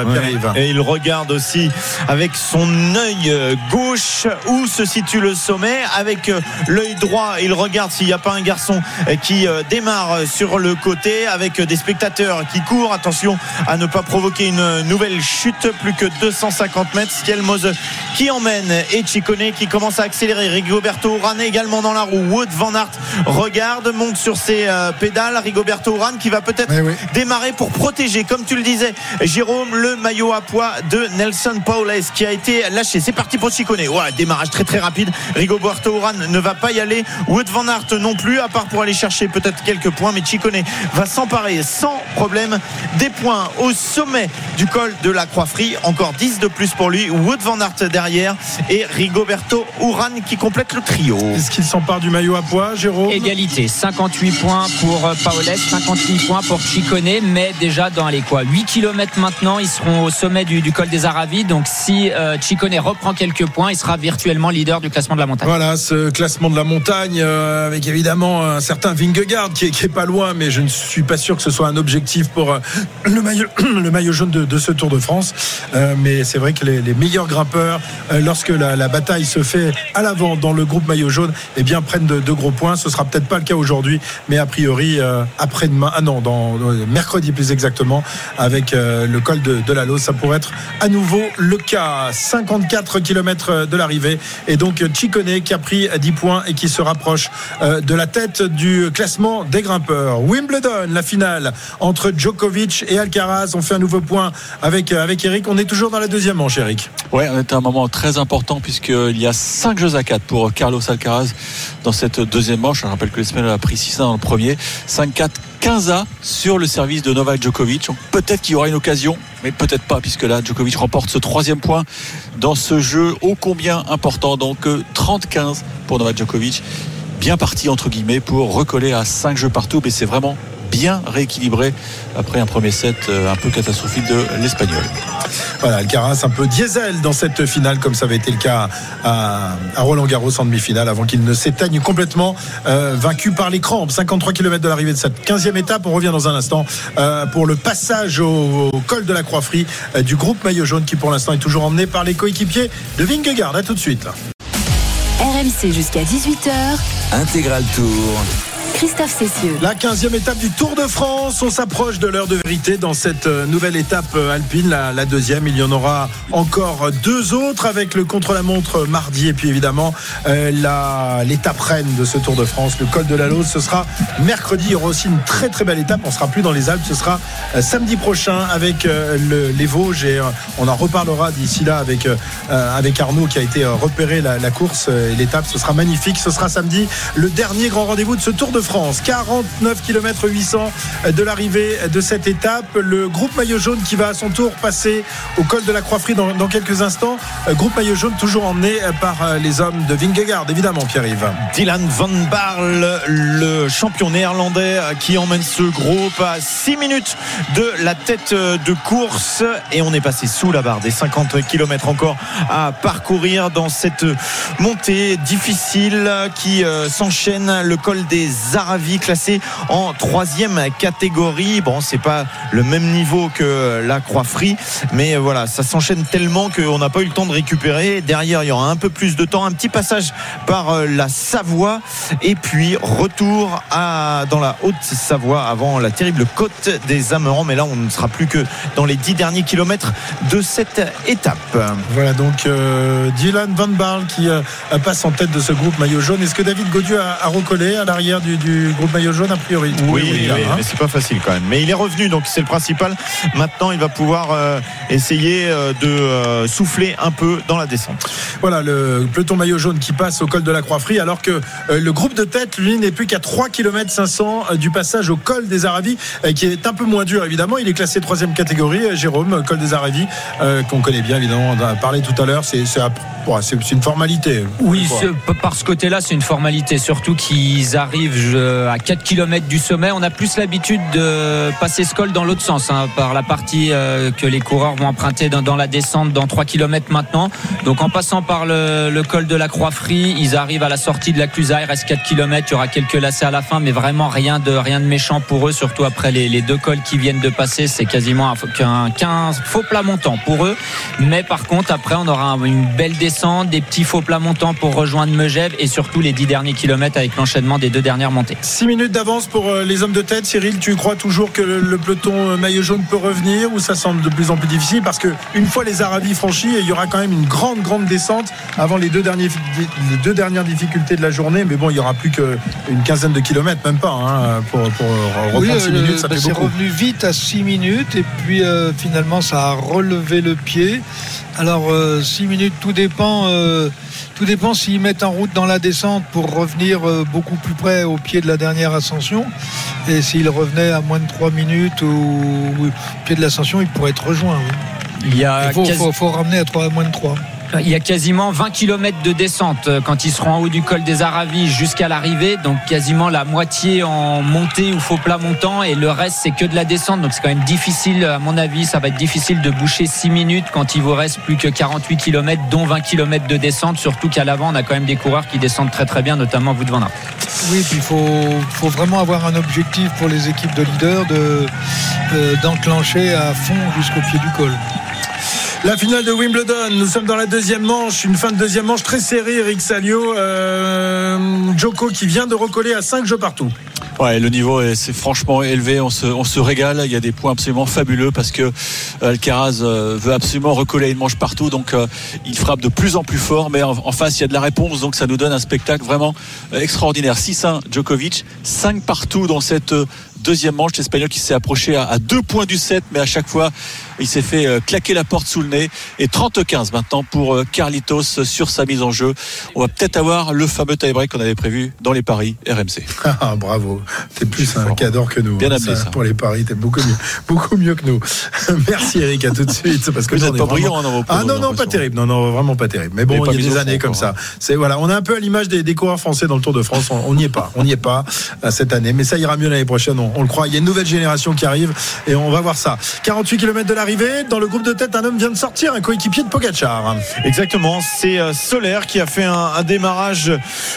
Et il regarde aussi avec son œil gauche où se situe le sommet. Avec l'œil droit, il regarde s'il n'y a pas un garçon qui démarre sur le côté avec des spectateurs qui courent. Attention à ne pas provoquer une nouvelle chute. Plus que 250 mètres. Skelmose qui emmène et Chicone qui commence à accélérer. Rigoberto Urán également dans la roue. Wood Van Aert regarde, monte sur ses euh, pédales. Rigoberto Urán qui va peut-être Eh oui. démarrer pour protéger, comme tu le disais, Jérôme, le maillot à poids de Nelson Paoles qui a été lâché. C'est parti pour Chicone. Ouais, démarrage très très rapide. Rigoberto Urán ne va pas y aller. Wood Van Aert non plus, à part pour aller chercher peut-être quelques points. Mais Chicone va s'emparer sans problème des points au sommet du col de la Croix-Frie. Encore 10 de plus pour lui. Wood Van Aert derrière et Rigoberto Urán qui complète le trio. Est-ce qu'il s'empare du maillot à poids, Jérôme? Égalité, 58 points pour euh, Paoles, 58 points pour Chicone, mais déjà dans les quoi? 8 km maintenant, ils seront au sommet du, du col des Aravis. Donc si euh, Chicone reprend quelques points, il sera virtuellement leader du classement de la montagne. Voilà, ce classement de la montagne, euh, avec évidemment un certain Vingegaard qui est, qui est pas loin, mais je ne suis suis pas sûr que ce soit un objectif pour euh, le maillot, jaune de, ce Tour de France. Euh, mais c'est vrai que les, meilleurs grimpeurs, euh, lorsque la, bataille se fait à l'avant dans le groupe maillot jaune, eh bien prennent de, gros points. Ce sera peut-être pas le cas aujourd'hui, mais a priori après-demain, ah non, dans, mercredi plus exactement, avec le col de, de la Lose, ça pourrait être à nouveau le cas. 54 km de l'arrivée et donc Chicone qui a pris 10 points et qui se rapproche de la tête du classement des grimpeurs. Wimbledon, la finale entre Djokovic et Alcaraz. On fait un nouveau point avec, euh, avec Eric. On est toujours dans la deuxième manche, Eric. Ouais, on est à un moment très important puisqu'il y a 5 jeux à 4 pour Carlos Alcaraz dans cette deuxième manche. Je rappelle que l'Espagnol a pris 6 dans le premier. 5-4, 15 A sur le service de Novak Djokovic. Peut-être qu'il y aura une occasion, mais peut-être pas puisque là Djokovic remporte ce troisième point dans ce jeu ô combien important. Donc euh, 30-15 pour Novak Djokovic. Bien parti entre guillemets pour recoller à 5 jeux partout, mais c'est vraiment bien rééquilibré après un premier set euh, un peu catastrophique de l'Espagnol. Voilà, Alcaraz un peu diesel dans cette finale, comme ça avait été le cas à, Roland Garros en demi-finale, avant qu'il ne s'éteigne complètement, euh, vaincu par les crampes. 53 km de l'arrivée de cette 15e étape. On revient dans un instant euh, pour le passage au, col de la Croix-Frie du groupe Maillot Jaune, qui pour l'instant est toujours emmené par les coéquipiers de Vingegaard. À tout de suite. Jusqu'à 18h. Intégral Tour. Christophe Cessieux. La 15e étape du Tour de France. On s'approche de l'heure de vérité dans cette euh, nouvelle étape euh, alpine, la, deuxième. Il y en aura encore deux autres avec le contre-la-montre mardi et puis évidemment euh, l'étape reine de ce Tour de France, le col de la Lose. Ce sera mercredi. Il y aura aussi une très très belle étape. On sera plus dans les Alpes. Ce sera samedi prochain avec le- les Vosges et on en reparlera d'ici là avec, Arnaud qui a été repéré la, la course et l'étape. Ce sera magnifique. Ce sera samedi le dernier grand rendez-vous de ce Tour de France. 49 km 800 de l'arrivée de cette étape. Le groupe maillot jaune qui va à son tour passer au col de la Croix-Frie dans, quelques instants. Euh, Groupe maillot jaune toujours emmené euh, par euh, les hommes de Vingegaard, évidemment, Pierre-Yves. Dylan Van Barle, le champion néerlandais qui emmène ce groupe à 6 minutes de la tête de course et on est passé sous la barre des 50 km encore à parcourir dans cette montée difficile qui s'enchaîne le col des Aravis classé en troisième catégorie. Bon c'est pas le même niveau que la Croix-Frie mais euh, voilà ça s'enchaîne tellement qu'on n'a pas eu le temps de récupérer. Derrière il y aura un peu plus de temps. Un petit passage par euh, la Savoie. Et puis retour à, dans la Haute-Savoie avant la terrible côte des Amerants mais là on ne sera plus que dans les dix derniers kilomètres de cette étape. Voilà donc euh, Dylan Van Barle qui euh, passe en tête de ce groupe maillot jaune. Est-ce que David Godieu a recollé à l'arrière du, du groupe maillot jaune a priori Oui, hein. mais c'est pas facile quand même. Mais il est revenu, donc c'est le principal. Maintenant, il va pouvoir euh, essayer euh, de euh, souffler un peu dans la descente. Voilà le peloton maillot jaune qui passe au col de la Croix-Frie alors que euh, le groupe de tête lui n'est plus qu'à 3 km 500 euh, du passage au col des Aravis euh, qui est un peu moins dur évidemment il est classé troisième catégorie Jérôme col des Aravis euh, qu'on connaît bien évidemment on en a parlé tout à l'heure c'est c'est une formalité Oui, par ce côté-là, c'est une formalité, surtout qu'ils arrivent à 4 km du sommet. On a plus l'habitude de passer ce col dans l'autre sens, hein, par la partie euh, que les coureurs vont emprunter dans, la descente dans 3 km maintenant. Donc en passant par le, col de la Croix-Frie, ils arrivent à la sortie de la Clusa, il reste 4 km, il y aura quelques lacets à la fin, mais vraiment rien de, rien de méchant pour eux, surtout après les, les deux cols qui viennent de passer, c'est quasiment un, 15 faux plat montant pour eux. Mais par contre, après, on aura un- une belle descente, des petits faux plats montants pour rejoindre Megève et surtout les 10 derniers kilomètres avec l'enchaînement des deux dernières montées. 6 minutes d'avance pour euh, les hommes de tête. Cyril, tu crois toujours que le, peloton euh, maillot jaune peut revenir ou ça semble de plus en plus difficile? Parce que une fois les Aravis franchis, il y aura quand même une grande, grande descente avant les deux, derniers, les deux dernières difficultés de la journée. Mais bon, il y aura plus qu'une quinzaine de kilomètres, même pas, hein, pour, pour reprendre Oui, 6 euh, minutes, ça bah, fait c'est beaucoup. revenu vite à 6 minutes et puis euh, finalement ça a relevé le pied. Alors 6 minutes, tout dépend. Euh, tout dépend s'ils mettent en route dans la descente pour revenir euh, beaucoup plus près au pied de la dernière ascension. Et s'ils revenaient à moins de 3 minutes au, au pied de l'ascension, ils pourraient être rejoints. oui. Il y a Il faut, quasi- faut- faut ramener à, 3, à moins de 3. Il y a quasiment 20 km de descente euh, quand ils seront en haut du col des Aravis jusqu'à l'arrivée. Donc quasiment la moitié en montée ou faux plat montant et le reste c'est que de la descente. Donc c'est quand même difficile, à mon avis, ça va être difficile de boucher 6 minutes quand il vous reste plus que 48 km, dont 20 km de descente. Surtout qu'à l'avant, on a quand même des coureurs qui descendent très très bien, notamment vous de Van Aert. Oui, puis il faut, vraiment avoir un objectif pour les équipes de leaders de, euh, d'enclencher à fond jusqu'au pied du col. La finale de Wimbledon, nous sommes dans la deuxième manche, une fin de deuxième manche très serrée, Eric Salio. Euh, Joko qui vient de recoller à 5 jeux partout. Ouais, le niveau est franchement élevé. On se, régale. Il y a des points absolument fabuleux parce que euh, Alcaraz euh, veut absolument recoller une manche partout. Donc il frappe de plus en plus fort. Mais en, en, face, il y a de la réponse. Donc ça nous donne un spectacle vraiment extraordinaire. 6-1 Djokovic, 5 partout dans cette deuxième manche. L'Espagnol qui s'est approché à, à, deux points du 7, mais à chaque fois, il s'est fait euh, claquer la porte sous le nez. Et 30-15 maintenant pour euh, Carlitos sur sa mise en jeu. On va peut-être avoir le fameux tie-break qu'on avait prévu dans les paris RMC. Ah, bravo. T'es plus un cadre que nous. Bien hein, amené, ça, Pour les paris, t'es beaucoup mieux, beaucoup mieux que nous. Merci Eric, à tout de suite. Parce que Vous n'êtes pas vraiment... brillant hein, dans vos Ah non, non, pas terrible. Non, non, vraiment pas terrible. Mais bon, il y a des années comme ça. C'est voilà, on est un peu à l'image des, des, coureurs français dans le Tour de France. On n'y est pas. On n'y est pas cette année. Mais ça ira mieux l'année prochaine. On, on le croit. Il y a une nouvelle génération qui arrive et on va voir ça. 48 km de l'arrivée. Dans le groupe de tête, un homme vient de sortir, un coéquipier de Pogachar. Exactement. C'est euh, Solaire qui a fait un, un, démarrage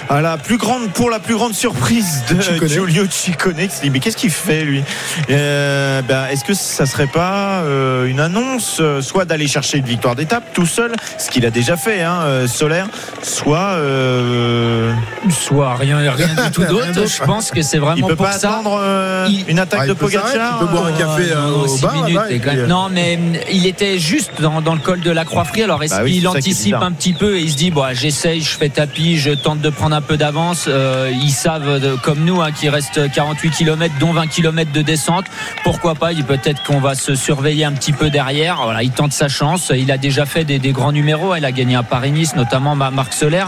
à la plus grande, pour la plus grande surprise de Ciccone. Giulio Ciccone. Qui se dit, mais qu'est-ce qu'il fait lui? Euh, ben, Est-ce que ça serait pas euh, une annonce, soit d'aller chercher une victoire d'étape tout seul, ce qu'il a déjà fait, hein, Solaire, soit euh, soit rien, rien du tout d'autre. Je pense que c'est vraiment il peut pour pas ça. attendre euh, une attaque ah, de Pogacar. Il peut boire un café euh, au bar. Minutes, là, puis... Non, mais il était juste dans, dans le col de la Croix-Frie. Alors est-ce bah oui, qu'il anticipe un petit peu et il se dit bon, j'essaye, je fais tapis, je tente de prendre un peu d'avance. Euh, ils savent de, comme nous hein, qu'il reste 48 km, dont 20 km de descente. Pourquoi pas Il peut-être qu'on va se surveiller un petit peu derrière. Voilà, il tente sa chance. Il a déjà fait des, des grands numéros. Il a gagné à Paris-Nice, notamment Marc Soler.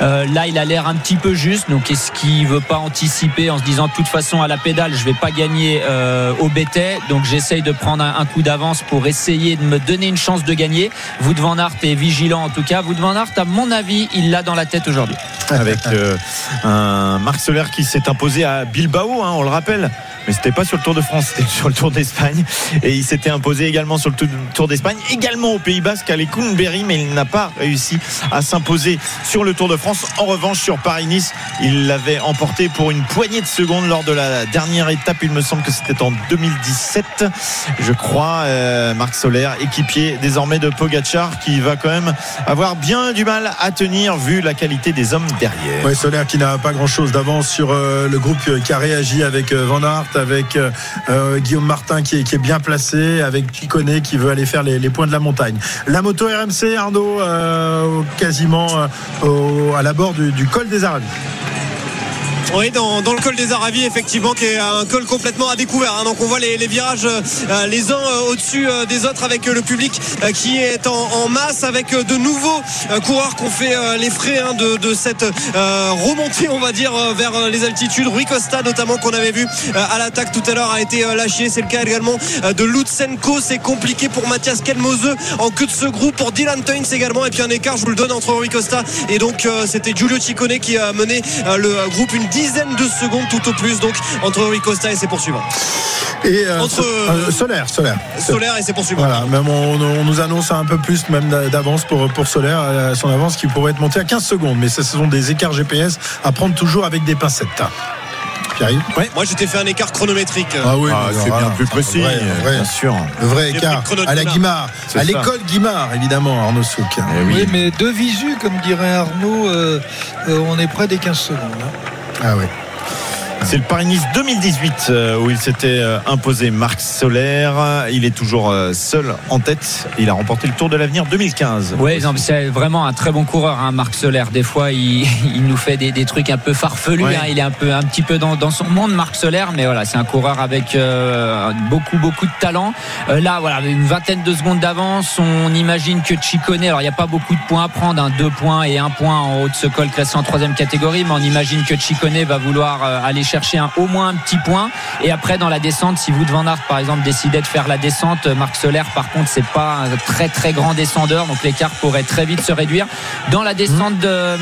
Euh, là, il a l'air un petit peu juste. Donc est-ce qu'il veut pas anticiper en se disant de toute façon à la pédale, je vais pas gagner euh, au BT, donc j'essaye de prendre un, coup d'avance pour essayer de me donner une chance de gagner. Vous Van Aert est vigilant en tout cas. Vous Van Aert, à mon avis, il l'a dans la tête aujourd'hui. Avec euh, un Marc Soler qui s'est imposé à Bilbao, hein, on le rappelle mais c'était pas sur le Tour de France, c'était sur le Tour d'Espagne. Et il s'était imposé également sur le Tour d'Espagne, également au Pays Basque à Lekunberry, mais il n'a pas réussi à s'imposer sur le Tour de France. En revanche, sur Paris-Nice, il l'avait emporté pour une poignée de secondes lors de la dernière étape. Il me semble que c'était en 2017, je crois. Euh, Marc Soler, équipier désormais de Pogachar, qui va quand même avoir bien du mal à tenir vu la qualité des hommes derrière. Ouais, Soler qui n'a pas grand-chose d'avance sur euh, le groupe qui a réagi avec euh, Van Aert avec Guillaume Martin qui est, bien placé, avec Chicone qui veut aller faire les, points de la montagne. La moto RMC, Arnaud, quasiment à la bord du, col des Arabies. Oui, dans, dans, le col des Arabies, effectivement, qui est un col complètement à découvert. Hein. Donc on voit les, les virages euh, les uns euh, au-dessus euh, des autres avec le public euh, qui est en, en, masse, avec de nouveaux coureurs qui ont fait les frais hein, de, de, cette remontée, on va dire, vers les altitudes. Rui Costa, notamment, qu'on avait vu à l'attaque tout à l'heure, a été lâché. C'est le cas également de Lutsenko. C'est compliqué pour Mathias Kelmose en queue de ce groupe, pour Dylan Teuns également. Et puis un écart, je vous le donne, entre Rui Costa et donc c'était Giulio Ciccone qui a mené le groupe une dizaine de secondes tout au plus donc entre Rui Costa et ses poursuivants. Et euh, entre euh, solaire, solaire, solaire et ses poursuivants. Voilà, même on, on, nous annonce un peu plus même d'avance pour pour solaire, euh, son avance qui pourrait être montée à 15 secondes, mais ce sont des écarts GPS à prendre toujours avec des pincettes. Ouais. Moi, j'étais fait un écart chronométrique. Ah oui, ah, c'est bien plus précis, vrai, vrai, bien sûr. Le vrai écart à la Guimard, à l'école Guimard, évidemment, Arnaud Souk. Eh oui. oui. mais de visu, comme dirait Arnaud, euh, euh, on est près des 15 secondes. Hein. Ah oui. C'est le Paris-Nice 2018 euh, où il s'était imposé Marc Solaire. Il est toujours seul en tête. Il a remporté le Tour de l'Avenir 2015. Oui, c'est vraiment un très bon coureur, hein, Marc Solaire. Des fois, il, il nous fait des, des, trucs un peu farfelus. Ouais. Hein. Il est un peu, un petit peu dans, dans son monde, Marc Solaire. Mais voilà, c'est un coureur avec euh, beaucoup, beaucoup de talent. Euh, là, voilà, une vingtaine de secondes d'avance. On imagine que Chicone, alors il n'y a pas beaucoup de points à prendre, hein, deux points et un point en haut de ce col classé en troisième catégorie. Mais on imagine que Chicone va vouloir euh, aller chercher un, au moins un petit point. Et après, dans la descente, si Wout van Aert, par exemple, décidait de faire la descente, Marc Soler, par contre, c'est pas un très très grand descendeur, donc l'écart pourrait très vite se réduire. Dans la descente de,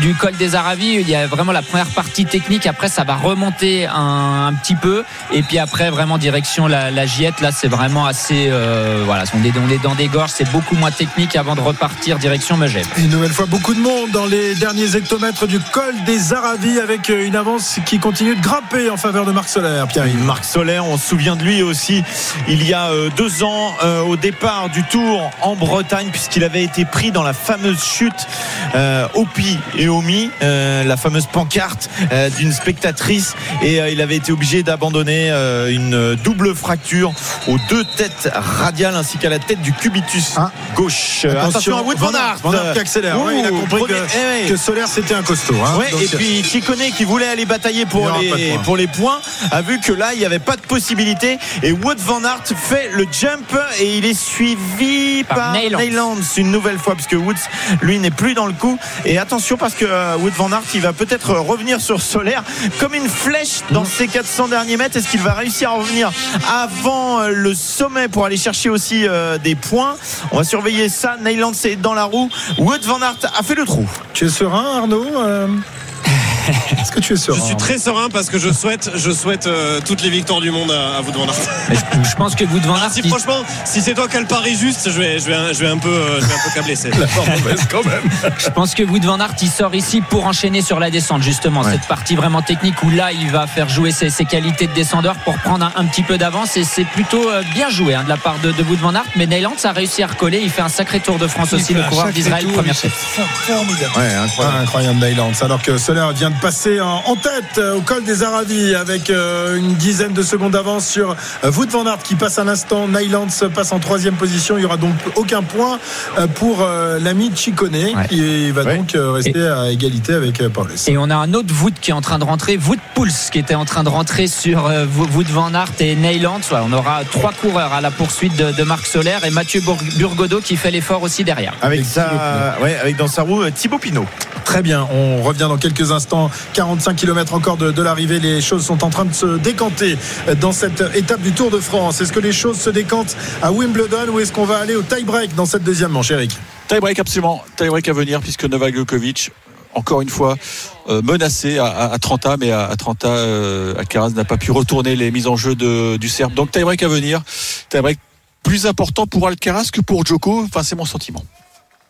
du col des Aravis, il y a vraiment la première partie technique. Après, ça va remonter un, un petit peu, et puis après, vraiment direction la, la Giette. Là, c'est vraiment assez, euh, voilà, on est, on est dans des gorges, c'est beaucoup moins technique avant de repartir direction Megève. Une nouvelle fois, beaucoup de monde dans les derniers hectomètres du col des Aravis avec euh, une avance qui continue de grimper en faveur de Marc Soler. Pierre Marc Soler, on se souvient de lui aussi il y a euh, deux ans euh, au départ du Tour en Bretagne puisqu'il avait été pris dans la fameuse chute euh, au Pi et au Mi, euh, la fameuse pancarte euh, d'une spectatrice et il avait été obligé d'abandonner une double fracture aux deux têtes radiales ainsi qu'à la tête du cubitus gauche. Euh, Attention, à Wout van Aert. Van Aert qui accélère. Ouais, il a Ouh, compris premier- que, eh ouais. que Soler c'était un costaud. hein. Ouais, et puis Chicone qui voulait aller batailler pour Les, pour les points a vu que là il n'y avait pas de possibilité. Et Wood Van Aert fait le jump et il est suivi par, Par Neylands. Une nouvelle fois puisque Woods lui n'est plus dans le coup. Et attention parce que euh, Wood Van Aert il va peut-être revenir sur Solaire comme une flèche Mmh. dans ces 400 derniers mètres. Est-ce qu'il va réussir à revenir avant euh, le sommet pour aller chercher aussi euh, des points? On va surveiller ça. Neylands est dans la roue. Wood Van Aert a fait le trou. Tu es serein, Arnaud Euh, Est-ce que tu es serein Je suis très serein parce que je souhaite, je souhaite euh, toutes les victoires du monde à, à vous de Van Aert. Mais je, je pense que Wout van Aert, Si franchement, si c'est toi qui as le pari juste, je vais, je vais, un- je vais un peu, euh, je vais un peu câbler. C'est quand même. Je pense que Wout van Aert il sort ici pour enchaîner sur la descente justement cette partie vraiment technique où là il va faire jouer ses, ses qualités de descendeur pour prendre un, un petit peu d'avance et c'est plutôt euh, bien joué hein, de la part de, de Wout van Aert mais Neyland a réussi à recoller il fait un sacré tour de France Il aussi le coureur d'Israël tour, première c'est chef Formidable. Ouais, incroyable. incroyable Neylands. Alors que Soler vient de passer en, en tête euh, au col des Aravis avec euh, une dizaine de secondes d'avance sur euh, Wout van Aert qui passe à l'instant. Neylands passe en troisième position. Il n'y aura donc aucun point pour euh, l'ami Chicone qui va donc euh, rester à égalité avec euh, Paulus. Et on a un autre Wout qui est en train de rentrer, Wout Pouls qui était en train de rentrer sur euh, Wout van Aert et Neyland. Voilà, on aura trois coureurs à la poursuite de, de Marc Soler et Mathieu Burgodeau qui fait l'effort aussi derrière. avec sa ouais, avec dans sa roue Thibaut Pinot Très bien, on revient dans quelques instants. 45 km encore de, l'arrivée. Les choses sont en train de se décanter dans cette étape du Tour de France. Est-ce que les choses se décantent à Wimbledon ou est-ce qu'on va aller au tie-break dans cette deuxième manche, Eric Tie-break absolument. Tie-break à venir puisque Novak Djokovic, encore une fois, euh, menacé à, à, à 30 ans, mais à, à 30 ans, euh, Alcaraz n'a pas pu retourner les mises en jeu du Serbe. Donc tie-break à venir. Tie-break plus important pour Alcaraz que pour Djoko. C'est mon sentiment.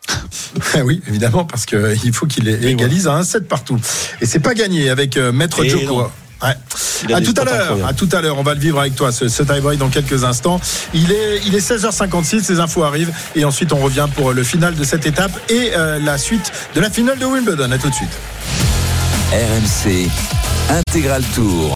Oui, évidemment, parce qu'il faut qu'il égalise à un 7 partout. Et c'est pas gagné avec euh, Maître Et Djoko. non. Ouais. À tout à l'heure, à tout à l'heure, on va le vivre avec toi ce, ce tie-break dans quelques instants. Il est, il est 16h56, les infos arrivent et ensuite on revient pour le final de cette étape et euh, la suite de la finale de Wimbledon. À tout de suite. RMC Intégral Tour.